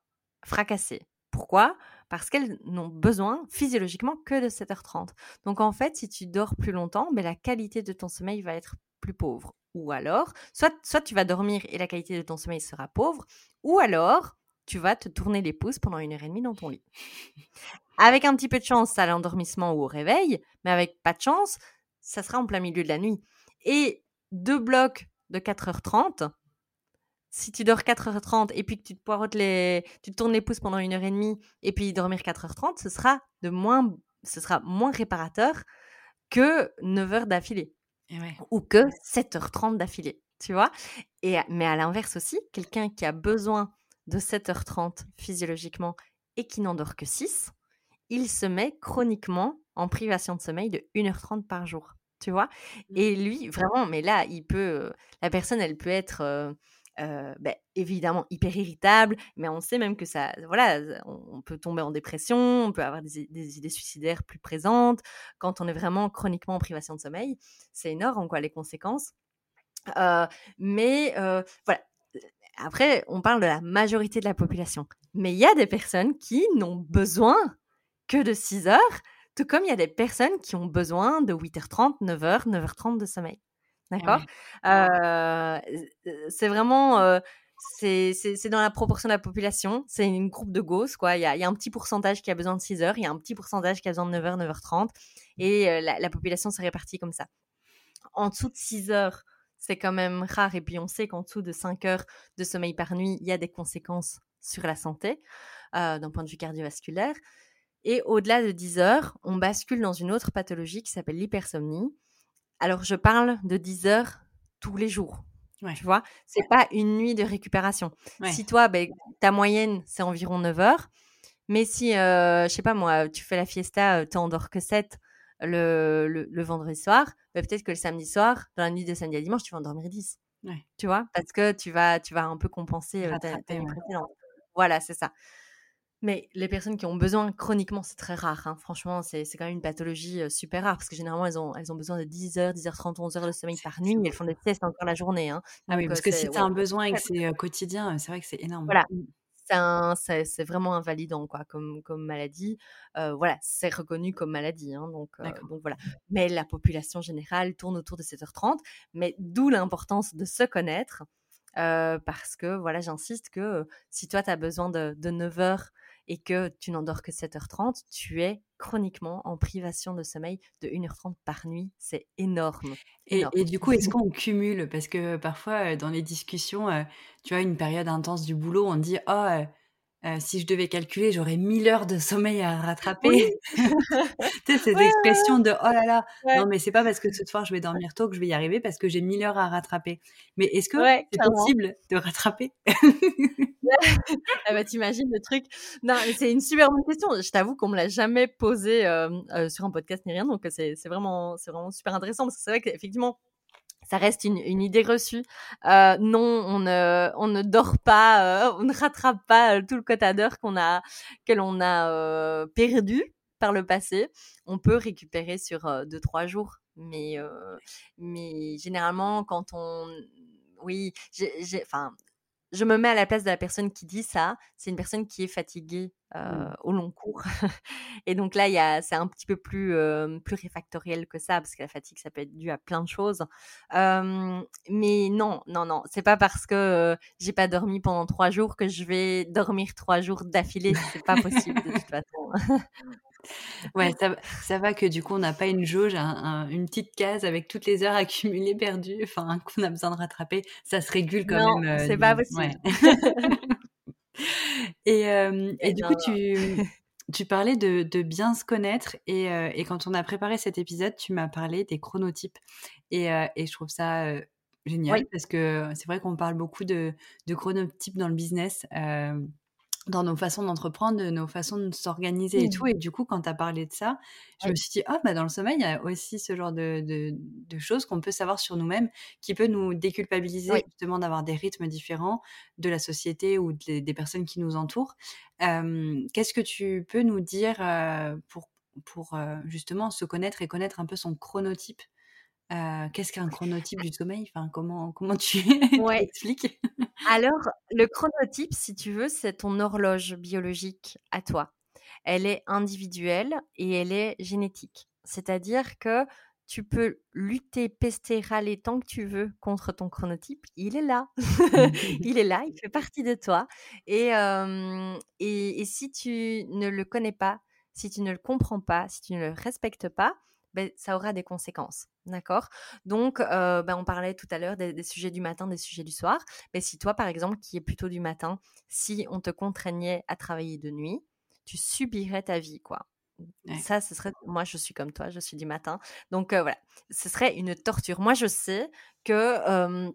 fracassées pourquoi? Parce qu'elles n'ont besoin physiologiquement que de 7h30. Donc en fait, si tu dors plus longtemps, mais la qualité de ton sommeil va être plus pauvre. Ou alors, soit, soit tu vas dormir et la qualité de ton sommeil sera pauvre, ou alors tu vas te tourner les pouces pendant une heure et demie dans ton lit. Avec un petit peu de chance à l'endormissement ou au réveil, mais avec pas de chance, ça sera en plein milieu de la nuit. Et deux blocs de 4h30, si tu dors 4h30 et puis que tu te poirotes les, tu te tournes les pouces pendant une heure et demie et puis dormir 4h30, ce sera de moins, ce sera moins réparateur que 9 heures d'affilée. Ou que 7h30 d'affilée, tu vois. Et, mais à l'inverse aussi, quelqu'un qui a besoin de 7h30 physiologiquement et qui n'en dort que 6, il se met chroniquement en privation de sommeil de 1h30 par jour, tu vois? Mmh. Et lui, vraiment, mais là, il peut, la personne, elle peut être euh, ben, évidemment hyper irritable, mais on sait même que ça, voilà, on, peut tomber en dépression, on peut avoir des, idées suicidaires plus présentes quand on est vraiment chroniquement en privation de sommeil. C'est énorme, quoi, les conséquences. mais voilà. Après, on parle de la majorité de la population. Mais il y a des personnes qui n'ont besoin que de 6 heures, tout comme il y a des personnes qui ont besoin de 8h30, 9h, 9h30 de sommeil. D'accord? C'est vraiment. c'est dans la proportion de la population. C'est une groupe de gosses, quoi. Il y, a, y a, un petit pourcentage qui a besoin de 6 heures, il y a un petit pourcentage qui a besoin de 9h, 9h30. Et la, population s'est répartie comme ça. En dessous de 6 heures, c'est quand même rare. Et puis, on sait qu'en dessous de 5 heures de sommeil par nuit, il y a des conséquences sur la santé, d'un point de vue cardiovasculaire. Et au-delà de 10 heures, on bascule dans une autre pathologie qui s'appelle l'hypersomnie, alors, je parle de 10 heures tous les jours. Tu vois, c'est pas une nuit de récupération. Si toi, ben, ta moyenne, c'est environ 9 heures, mais si, euh, je sais pas moi, tu fais la fiesta, euh, tu n'endors que 7 le, le, vendredi soir, ben, peut-être que le samedi soir, dans la nuit de samedi à dimanche, tu vas en dormir 10. Tu vois, parce que tu vas, tu vas un peu compenser euh, ta, nuit précédente. Voilà, c'est ça. Mais les personnes qui ont besoin chroniquement, c'est très rare. Hein. Franchement, c'est quand même une pathologie super rare parce que généralement, elles ont, elles ont besoin de 10 heures, 10 h 30, 11 heures de sommeil par nuit. Elles font des tests encore la journée. Hein. Ah oui, parce que si tu as un besoin et que c'est quotidien, c'est vrai que c'est énorme. Voilà. C'est vraiment invalidant quoi, comme, comme maladie. voilà, c'est reconnu comme maladie. Hein, donc, donc voilà. Mais la population générale tourne autour de 7h30. Mais d'où l'importance de se connaître. parce que, voilà, j'insiste que si toi, tu as besoin de, de 9 heures et que tu n'endors que 7h30, tu es chroniquement en privation de sommeil de 1h30 par nuit. C'est énorme. Et, du coup, est-ce qu'on cumule? Parce que parfois, dans les discussions, tu vois, une période intense du boulot, on dit Oh, euh, si je devais calculer, j'aurais 1000 heures de sommeil à rattraper. tu sais, cette expression de oh là là, non mais c'est pas parce que ce soir je vais dormir tôt que je vais y arriver parce que j'ai 1000 heures à rattraper. Mais est-ce que c'est possible de rattraper? ah bah, t'imagines le truc. Non, c'est une super bonne question. Je t'avoue qu'on me l'a jamais posé euh, sur un podcast ni rien, donc c'est vraiment, c'est vraiment super intéressant parce que c'est vrai qu'effectivement, ça reste une, idée reçue. Non, on ne, on ne dort pas, on ne rattrape pas tout le quota d'heures qu'on a, que l'on a perdu par le passé. On peut récupérer sur euh, deux trois jours, mais mais généralement quand on, oui, j'ai, enfin, je me mets à la place de la personne qui dit ça. C'est une personne qui est fatiguée euh, mmh. au long cours. et donc là, il y a, c'est un petit peu plus, euh, plus réfactoriel que ça, parce que la fatigue, ça peut être dû à plein de choses. Euh, mais non, non, non, c'est pas parce que j'ai pas dormi pendant trois jours que je vais dormir trois jours d'affilée. C'est pas possible de toute façon. Ouais, ça, ça, va que du coup, on n'a pas une jauge, un, un, une petite case avec toutes les heures accumulées, perdues, enfin, qu'on a besoin de rattraper. Ça se régule quand non, même. Euh, c'est pas possible. Ouais. et, euh, et, et, du non, coup, tu, tu parlais de, de, bien se connaître. Et, euh, et, quand on a préparé cet épisode, tu m'as parlé des chronotypes. Et, euh, et je trouve ça génial oui. parce que c'est vrai qu'on parle beaucoup de, de chronotypes dans le business dans nos façons d'entreprendre, de nos façons de s'organiser mmh. et tout. Et du coup, quand tu as parlé de ça, je me suis dit, ah, bah, dans le sommeil, il y a aussi ce genre de, de, de choses qu'on peut savoir sur nous-mêmes, qui peut nous déculpabiliser justement d'avoir des rythmes différents de la société ou de, des personnes qui nous entourent. Euh, Qu'est-ce que tu peux nous dire euh, pour, pour euh, justement se connaître et connaître un peu son chronotype? Euh, Qu'est-ce qu'un chronotype du sommeil? Enfin, comment, comment tu ouais. expliques Alors, le chronotype, si tu veux, c'est ton horloge biologique à toi. Elle est individuelle et elle est génétique. C'est-à-dire que tu peux lutter, pester, râler tant que tu veux contre ton chronotype. Il est là. il est là, il fait partie de toi. Et, euh, et, et si tu ne le connais pas, si tu ne le comprends pas, si tu ne le respectes pas, ben, ça aura des conséquences. D'accord? Donc, euh, ben, on parlait tout à l'heure des, des, sujets du matin, des sujets du soir. Mais si toi, par exemple, qui est plutôt du matin, si on te contraignait à travailler de nuit, tu subirais ta vie, quoi. Ouais. Ça, ce serait. Moi, je suis comme toi, je suis du matin. Donc, euh, voilà, ce serait une torture. Moi, je sais que euh,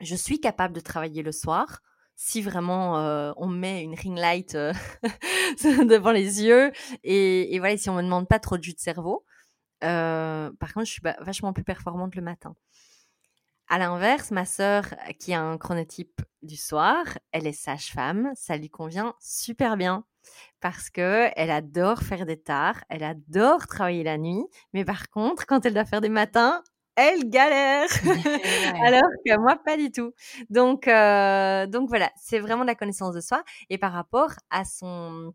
je suis capable de travailler le soir si vraiment euh, on met une ring light euh, devant les yeux et, et, voilà, si on me demande pas trop de jus de cerveau. Euh, par contre, je suis vachement plus performante le matin. À l'inverse, ma sœur, qui a un chronotype du soir, elle est sage-femme, ça lui convient super bien parce que elle adore faire des tards, elle adore travailler la nuit, mais par contre, quand elle doit faire des matins, elle galère. Alors que moi, pas du tout. Donc, euh, donc voilà, c'est vraiment la connaissance de soi. Et par rapport à son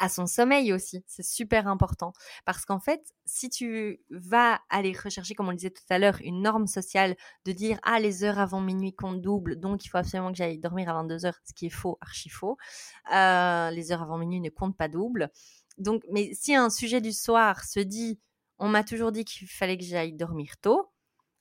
à son sommeil aussi, c'est super important. Parce qu'en fait, si tu vas aller rechercher, comme on le disait tout à l'heure, une norme sociale de dire ah les heures avant minuit comptent double, donc il faut absolument que j'aille dormir à 22 heures, ce qui est faux, archi faux. Euh, les heures avant minuit ne comptent pas double. Donc, mais si un sujet du soir se dit on m'a toujours dit qu'il fallait que j'aille dormir tôt,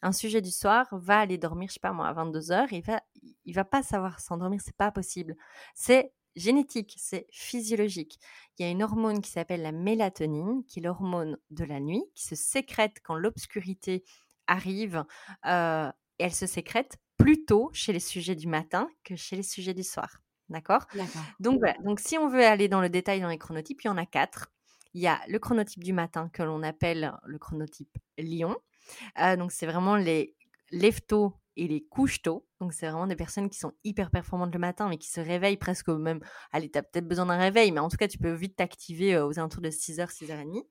un sujet du soir va aller dormir, je sais pas moi, à 22 heures, il va, il va pas savoir s'endormir, c'est pas possible. C'est génétique, c'est physiologique. Il y a une hormone qui s'appelle la mélatonine, qui est l'hormone de la nuit, qui se sécrète quand l'obscurité arrive. Euh, et elle se sécrète plutôt chez les sujets du matin que chez les sujets du soir. D'accord? Donc voilà. Donc si on veut aller dans le détail dans les chronotypes, il y en a quatre. Il y a le chronotype du matin que l'on appelle le chronotype lion. Euh, donc c'est vraiment les lève-tôt et les couches tôt. Donc, c'est vraiment des personnes qui sont hyper performantes le matin, mais qui se réveillent presque même. Allez, tu as peut-être besoin d'un réveil, mais en tout cas, tu peux vite t'activer euh, aux alentours de 6h, 6h30.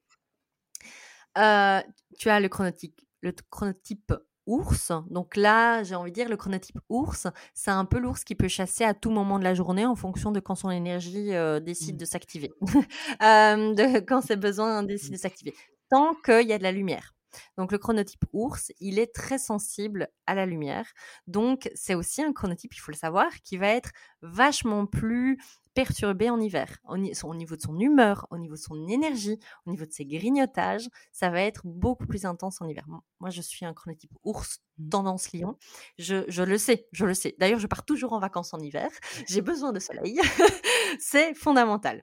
Euh, tu as le chronotype, le chronotype ours. Donc là, j'ai envie de dire, le chronotype ours, c'est un peu l'ours qui peut chasser à tout moment de la journée en fonction de quand son énergie euh, décide mmh. de s'activer. euh, de quand ses besoins décident de s'activer. Tant qu'il y a de la lumière. Donc le chronotype ours, il est très sensible à la lumière. Donc c'est aussi un chronotype, il faut le savoir, qui va être vachement plus perturbé en hiver. Au, niveau de son humeur, au niveau de son énergie, au niveau de ses grignotages, ça va être beaucoup plus intense en hiver. Moi, je suis un chronotype ours, mmh. tendance lion. Je, je le sais, je le sais. D'ailleurs, je pars toujours en vacances en hiver. J'ai besoin de soleil. c'est fondamental.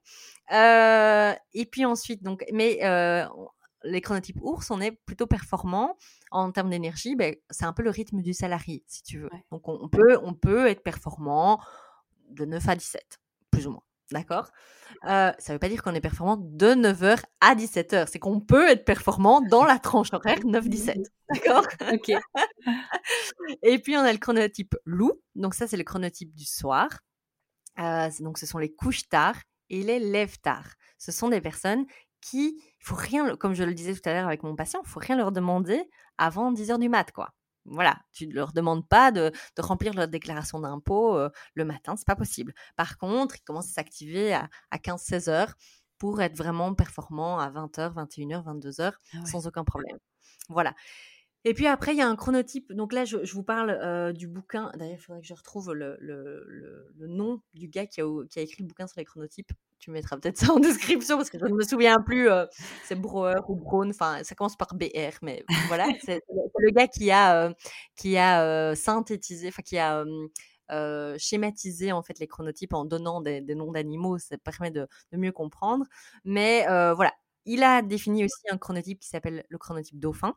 Euh, et puis ensuite, donc, mais euh, les chronotypes ours, on est plutôt performant en termes d'énergie. Ben, c'est un peu le rythme du salarié, si tu veux. Donc, on, peut, on peut être performant de 9 à 17 plus ou moins. D'accord? Euh, Ça ne veut pas dire qu'on est performant de 9h à 17h. C'est qu'on peut être performant dans la tranche horaire 9-17. D'accord? Ok. Et puis, on a le chronotype loup. Donc, ça, c'est le chronotype du soir. Euh, donc, ce sont les couches tard et les lèves tard. Ce sont des personnes qui, il faut rien, comme je le disais tout à l'heure avec mon patient, il faut rien leur demander avant 10h du mat, quoi voilà, tu ne leur demandes pas de, remplir leur déclaration d'impôt le matin, c'est pas possible. Par contre, ils commencent à s'activer à, 15-16 heures pour être vraiment performants à 20h, 21h, 22h sans aucun problème. Voilà. Et puis après, il y a un chronotype. Donc là, je, vous parle du bouquin. D'ailleurs, il faudrait que je retrouve le, nom du gars qui a, qui a, écrit le bouquin sur les chronotypes. Tu mettras peut-être ça en description parce que je ne me souviens plus. c'est Brouwer ou Braun. Enfin, ça commence par BR, mais voilà. c'est le gars qui a, qui a synthétisé, enfin, qui a. schématisé en fait les chronotypes en donnant des, noms d'animaux, ça permet de, de, mieux comprendre. Mais voilà, il a défini aussi un chronotype qui s'appelle le chronotype dauphin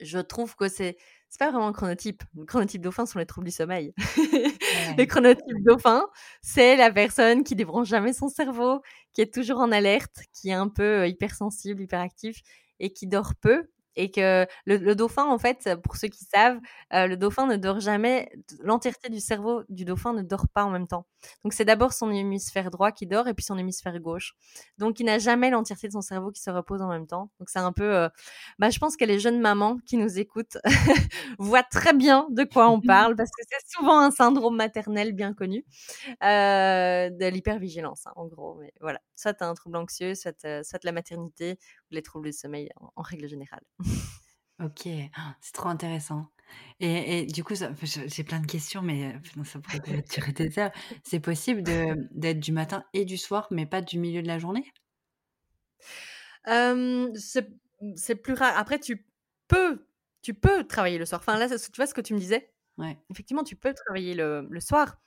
je trouve que c'est c'est pas vraiment un chronotype. Le chronotype dauphin sont les troubles du sommeil. le chronotype dauphin, c'est la personne qui débranche jamais son cerveau, qui est toujours en alerte, qui est un peu hypersensible, hyperactif et qui dort peu et que le, dauphin, en fait, pour ceux qui savent, euh, le dauphin ne dort jamais, l'entièreté du cerveau du dauphin ne dort pas en même temps. Donc c'est d'abord son hémisphère droit qui dort et puis son hémisphère gauche. Donc il n'a jamais l'entièreté de son cerveau qui se repose en même temps. Donc c'est un peu, euh, bah, je pense que les jeunes mamans qui nous écoutent voient très bien de quoi on parle parce que c'est souvent un syndrome maternel bien connu euh, de l'hypervigilance, hein, en gros. Mais voilà, soit tu as un trouble anxieux, soit, soit la maternité ou les troubles du sommeil en règle générale. Ok, ah, c'est trop intéressant. Et, et du coup, j'ai plein de questions, mais euh, ça pourrait durer des heures. C'est possible d'être du matin et du soir, mais pas du milieu de la journée? C'est plus rare. Après, tu peux, tu peux travailler le soir. Enfin, là, tu vois ce que tu me disais? Ouais. Effectivement, tu peux travailler le, le soir.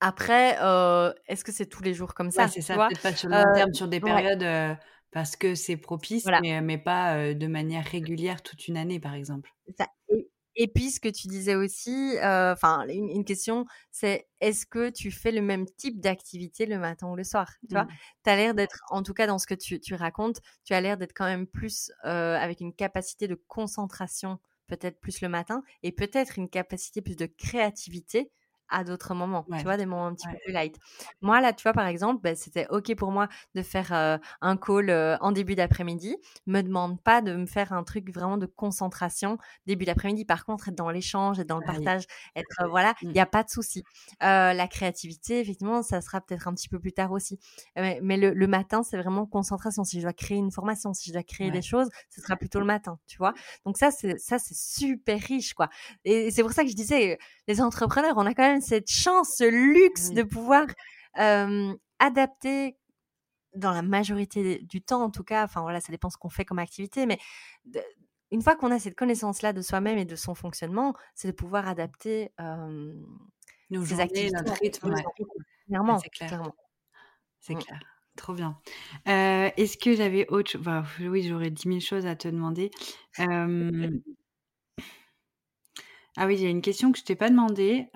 Après, euh, est-ce que c'est tous les jours comme ça c'est ça, peut-être pas sur le long terme, sur des périodes parce que c'est propice, mais, mais, pas de manière régulière toute une année, par exemple. Et, puis, ce que tu disais aussi, enfin, une, question, c'est est-ce que tu fais le même type d'activité le matin ou le soir? Tu vois, mmh. tu as l'air d'être, en tout cas dans ce que tu, tu racontes, tu as l'air d'être quand même plus avec une capacité de concentration, peut-être plus le matin, et peut-être une capacité plus de créativité à d'autres moments, tu vois, des moments un petit peu plus light. Moi, là, tu vois, par exemple, bah, c'était OK pour moi de faire un call en début d'après-midi. Me demande pas de me faire un truc vraiment de concentration début d'après-midi. Par contre, être dans l'échange, être dans le partage, être, voilà, il n'y a pas de souci. la créativité, effectivement, ça sera peut-être un petit peu plus tard aussi. mais, le, matin, c'est vraiment concentration. Si je dois créer une formation, si je dois créer des choses, ce sera plutôt le matin, tu vois? Donc ça, c'est, ça, c'est super riche, quoi. Et c'est pour ça que je disais, les entrepreneurs, on a quand même cette chance, ce luxe de pouvoir adapter dans la majorité du temps, en tout cas, enfin voilà, ça dépend ce qu'on fait comme activité, mais une fois qu'on a cette connaissance-là de soi-même et de son fonctionnement, c'est de pouvoir adapter nos ses activités, notre rythme. Clairement, c'est clair. C'est mmh. clair. Trop bien. Est-ce que j'avais autre bah, Oui, j'aurais 10 000 choses à te demander. Ah oui, il y a une question que je t'ai pas demandé.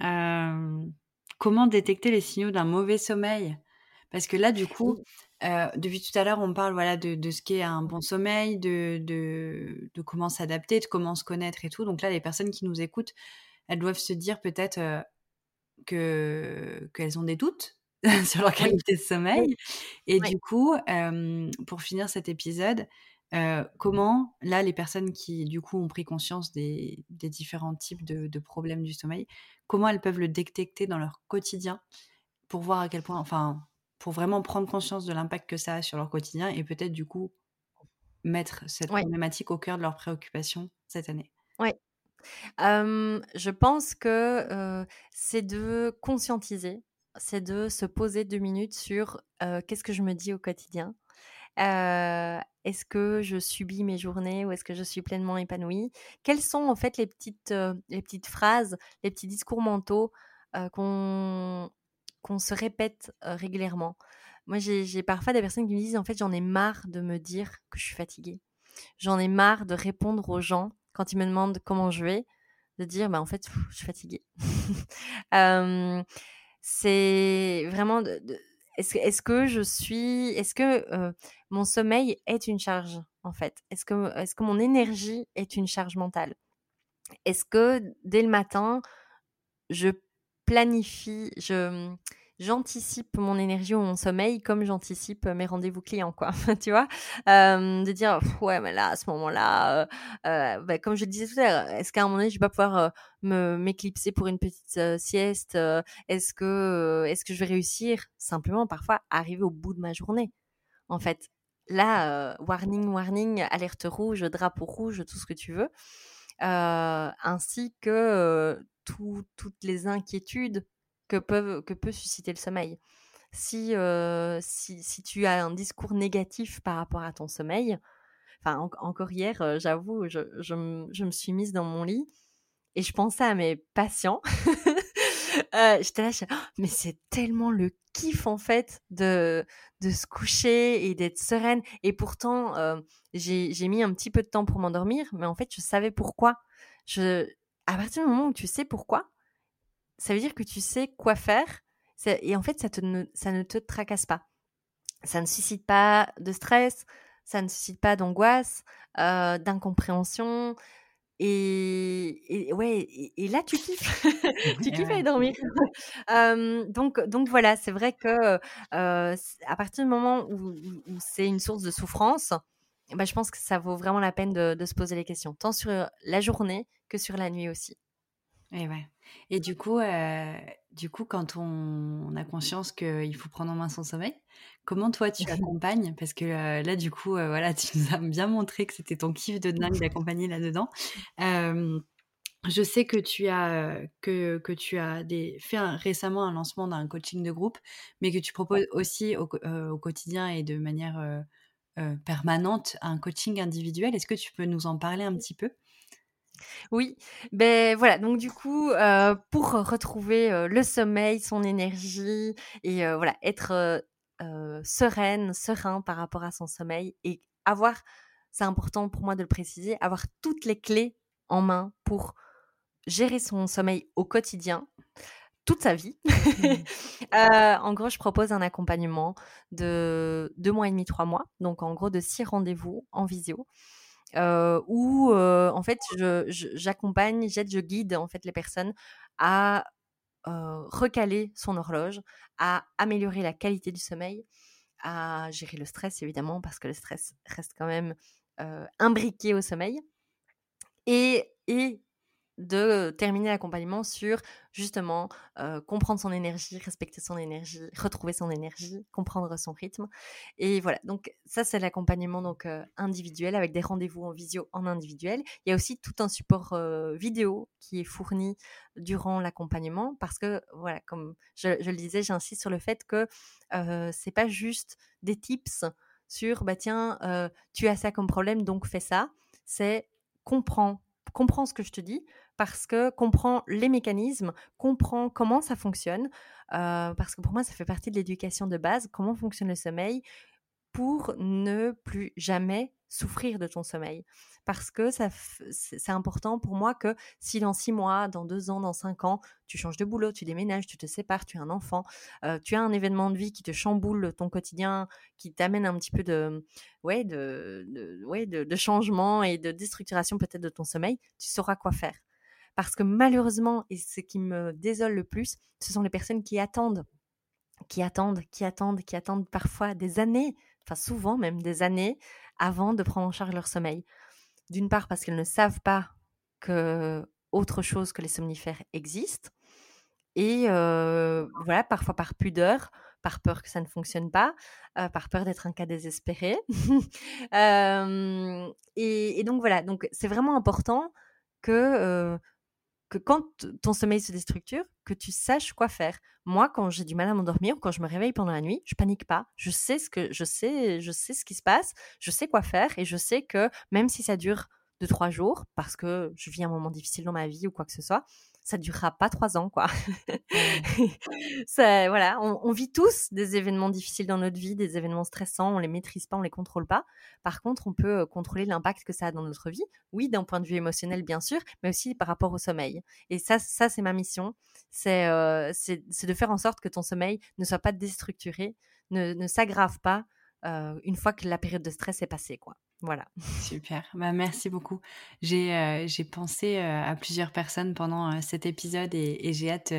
comment détecter les signaux d'un mauvais sommeil? Parce que là, du coup, depuis tout à l'heure, on parle voilà de, de ce qu'est un bon sommeil, de, de, de comment s'adapter, de comment se connaître et tout. Donc là, les personnes qui nous écoutent, elles doivent se dire peut-être que qu'elles ont des doutes sur leur qualité de sommeil. Et du coup, pour finir cet épisode, comment, là, les personnes qui, du coup, ont pris conscience des, différents types de, problèmes du sommeil, comment elles peuvent le détecter dans leur quotidien pour voir à quel point, enfin, pour vraiment prendre conscience de l'impact que ça a sur leur quotidien et peut-être, du coup, mettre cette problématique au cœur de leurs préoccupations cette année? Oui. je pense que c'est de conscientiser, c'est de se poser deux minutes sur qu'est-ce que je me dis au quotidien? Est-ce que je subis mes journées ou est-ce que je suis pleinement épanouie? Quelles sont en fait les petites, les petites phrases, les petits discours mentaux qu'on qu'on se répète régulièrement? Moi, j'ai parfois des personnes qui me disent en fait j'en ai marre de me dire que je suis fatiguée. J'en ai marre de répondre aux gens quand ils me demandent comment je vais, de dire bah en fait je suis fatiguée. c'est vraiment de, est-ce, est que je suis est-ce que mon sommeil est une charge en fait? Est-ce que est-ce que mon énergie est une charge mentale? Est-ce que dès le matin je planifie, je j'anticipe mon énergie ou mon sommeil comme j'anticipe mes rendez-vous clients, quoi. tu vois? De dire, ouais, mais là, à ce moment-là, bah, comme je le disais tout à l'heure, est-ce qu'à un moment donné, je vais pas pouvoir me m'éclipser pour une petite sieste Est-ce que, est-ce que je vais réussir? Simplement parfois à arriver au bout de ma journée En fait, là, warning, warning, alerte rouge, drapeau rouge, tout ce que tu veux. ainsi que toutes les inquiétudes que, peuvent, que peut susciter le sommeil. Si, si, si, tu as un discours négatif par rapport à ton sommeil, enfin encore hier, j'avoue, je, je, me suis mise dans mon lit et je pensais à mes patients. J'étais là, oh, mais c'est tellement le kiff en fait de, de se coucher et d'être sereine. Et pourtant, j'ai mis un petit peu de temps pour m'endormir, mais en fait, je savais pourquoi. Je, à partir du moment où tu sais pourquoi, ça veut dire que tu sais quoi faire et en fait, ça, te ne, ça ne te tracasse pas. Ça ne suscite pas de stress, ça ne suscite pas d'angoisse, euh, d'incompréhension. Et, ouais, et, là, tu kiffes. tu kiffes à dormir. donc, donc voilà, c'est vrai que euh, à partir du moment où, c'est une source de souffrance, bah, je pense que ça vaut vraiment la peine de, de se poser les questions, tant sur la journée que sur la nuit aussi. Et ouais. Et du coup, euh, du coup, quand on, a conscience qu'il faut prendre en main son sommeil, comment toi tu accompagnes? Parce que euh, là, du coup, euh, voilà, tu nous as bien montré que c'était ton kiff de dingue d'accompagner là-dedans. je sais que tu as que, que tu as des, fait récemment un lancement d'un coaching de groupe, mais que tu proposes aussi au, au quotidien et de manière permanente un coaching individuel. Est-ce que tu peux nous en parler un petit peu? Oui, ben voilà, donc du coup, euh, pour retrouver euh, le sommeil, son énergie et euh, voilà, être sereine, serein par rapport à son sommeil et avoir, c'est important pour moi de le préciser, avoir toutes les clés en main pour gérer son sommeil au quotidien, toute sa vie. Mmh. en gros, je propose un accompagnement de deux mois et demi, trois mois, donc en gros de six rendez-vous en visio où en fait j'accompagne, j'aide, je guide en fait les personnes à recaler son horloge, à améliorer la qualité du sommeil, à gérer le stress évidemment parce que le stress reste quand même imbriqué au sommeil. Et, et de terminer l'accompagnement sur justement comprendre son énergie, respecter son énergie, retrouver son énergie, comprendre son rythme. Et voilà, donc ça c'est l'accompagnement donc individuel avec des rendez-vous en visio en individuel. Il y a aussi tout un support vidéo qui est fourni durant l'accompagnement parce que voilà, comme je, le disais, j'insiste sur le fait que c'est pas juste des tips sur bah tiens, tu as ça comme problème donc fais ça. C'est comprends comprends ce que je te dis, parce que comprends les mécanismes, comprends comment ça fonctionne, euh, parce que pour moi, ça fait partie de l'éducation de base, comment fonctionne le sommeil pour ne plus jamais souffrir de ton sommeil. Parce que c'est important pour moi que si dans six mois, dans deux ans, dans cinq ans, tu changes de boulot, tu déménages, tu te sépares, tu as un enfant, euh, tu as un événement de vie qui te chamboule ton quotidien, qui t'amène un petit peu de, ouais, de ouais, de, de changement et de déstructuration peut-être de ton sommeil, tu sauras quoi faire. Parce que malheureusement, et ce qui me désole le plus, ce sont les personnes qui attendent, qui attendent, qui attendent, qui attendent parfois des années, enfin souvent même des années, avant de prendre en charge leur sommeil. D'une part parce qu'elles ne savent pas que autre chose que les somnifères existe, et voilà, parfois par pudeur, par peur que ça ne fonctionne pas, par peur d'être un cas désespéré. et, donc voilà, donc c'est vraiment important que que quand ton sommeil se déstructure, que tu saches quoi faire. Moi, quand j'ai du mal à m'endormir ou quand je me réveille pendant la nuit, je panique pas. Je sais ce que je sais, je sais ce qui se passe, je sais quoi faire et je sais que même si ça dure deux trois jours parce que je vis un moment difficile dans ma vie ou quoi que ce soit, ça durera pas trois ans, quoi. ça, voilà, on, vit tous des événements difficiles dans notre vie, des événements stressants, on les maîtrise pas, on les contrôle pas. Par contre, on peut contrôler l'impact que ça a dans notre vie. Oui, d'un point de vue émotionnel, bien sûr, mais aussi par rapport au sommeil. Et ça, ça c'est ma mission. C'est c'est de faire en sorte que ton sommeil ne soit pas déstructuré, ne, ne s'aggrave pas une fois que la période de stress est passée, quoi. Voilà. Super. Bah, merci beaucoup. J'ai euh, pensé euh, à plusieurs personnes pendant euh, cet épisode et, j'ai hâte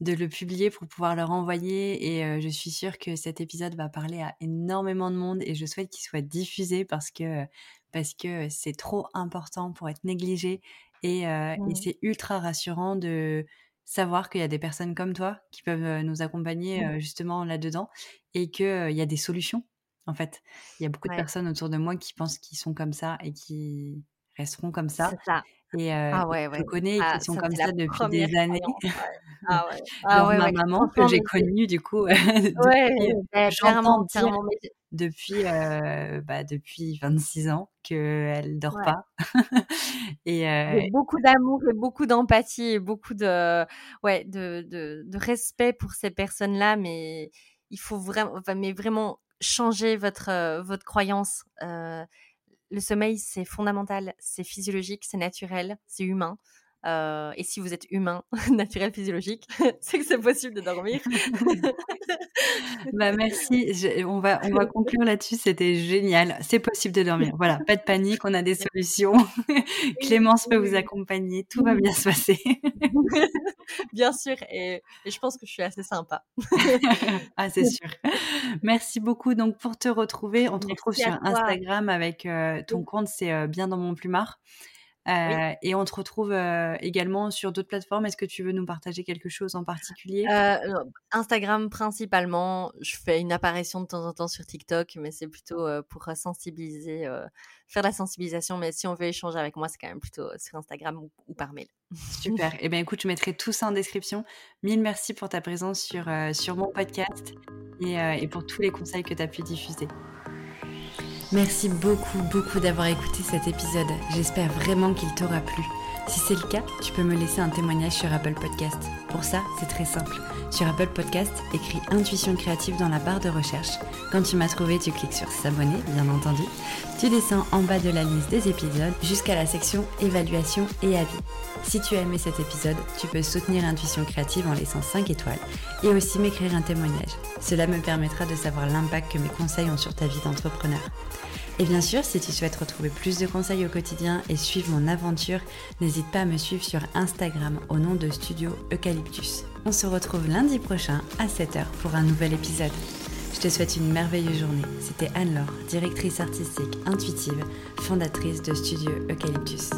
de le publier pour pouvoir leur envoyer. Et je suis sûre que cet épisode va parler à énormément de monde et je souhaite qu'il soit diffusé parce que parce que c'est trop important pour être négligé et, mmh. c'est ultra rassurant de savoir qu'il y a des personnes comme toi qui peuvent nous accompagner mmh. justement là-dedans et qu'il y a des solutions en fait. Il y a beaucoup de personnes autour de moi qui pensent qu'ils sont comme ça et qui resteront comme ça. Ça. Et ah ouais, je connais ah, qui sont comme ça depuis des années. Ah ouais. Ah ma maman que j'ai connue du coup depuis, j'entends dire depuis bah, depuis 26 ans qu'elle dort pas. et beaucoup d'amour et beaucoup d'empathie et beaucoup de ouais de, de, de respect pour ces personnes là, mais il faut vraiment, mais vraiment changer votre, euh, votre croyance. Euh, le sommeil, c'est fondamental, c'est physiologique, c'est naturel, c'est humain. Euh, et si vous êtes humain, naturel, physiologique, c'est que c'est possible de dormir. bah merci. on, va, on va conclure là-dessus. C'était génial. C'est possible de dormir. Voilà, pas de panique. On a des solutions. Clémence peut vous accompagner. Tout va bien se passer. bien sûr. Et, je pense que je suis assez sympa. ah, c'est sûr. Merci beaucoup. Donc, pour te retrouver, on te retrouve sur Instagram avec euh, ton compte. C'est euh, bien dans mon plumard. Euh, et on te retrouve euh, également sur d'autres plateformes. Est-ce que tu veux nous partager quelque chose en particulier? Euh, Instagram principalement. Je fais une apparition de temps en temps sur TikTok, mais c'est plutôt pour sensibiliser, faire la sensibilisation. Mais si on veut échanger avec moi, c'est quand même plutôt sur Instagram ou, par mail. Super. eh bien, écoute, je mettrai tout ça en description. Mille merci pour ta présence sur, sur mon podcast et, et pour tous les conseils que tu as pu diffuser. Merci beaucoup, beaucoup d'avoir écouté cet épisode. J'espère vraiment qu'il t'aura plu. Si c'est le cas, tu peux me laisser un témoignage sur Apple Podcast. Pour ça, c'est très simple. Sur Apple Podcast, écris Intuition créative dans la barre de recherche. Quand tu m'as trouvé, tu cliques sur S'abonner, bien entendu. Tu descends en bas de la liste des épisodes jusqu'à la section Évaluation et avis. Si tu as aimé cet épisode, tu peux soutenir Intuition créative en laissant 5 étoiles et aussi m'écrire un témoignage. Cela me permettra de savoir l'impact que mes conseils ont sur ta vie d'entrepreneur. Et bien sûr, si tu souhaites retrouver plus de conseils au quotidien et suivre mon aventure, n'hésite pas à me suivre sur Instagram au nom de Studio Eucalyptus. On se retrouve lundi prochain à 7h pour un nouvel épisode. Je te souhaite une merveilleuse journée. C'était Anne-Laure, directrice artistique intuitive, fondatrice de Studio Eucalyptus.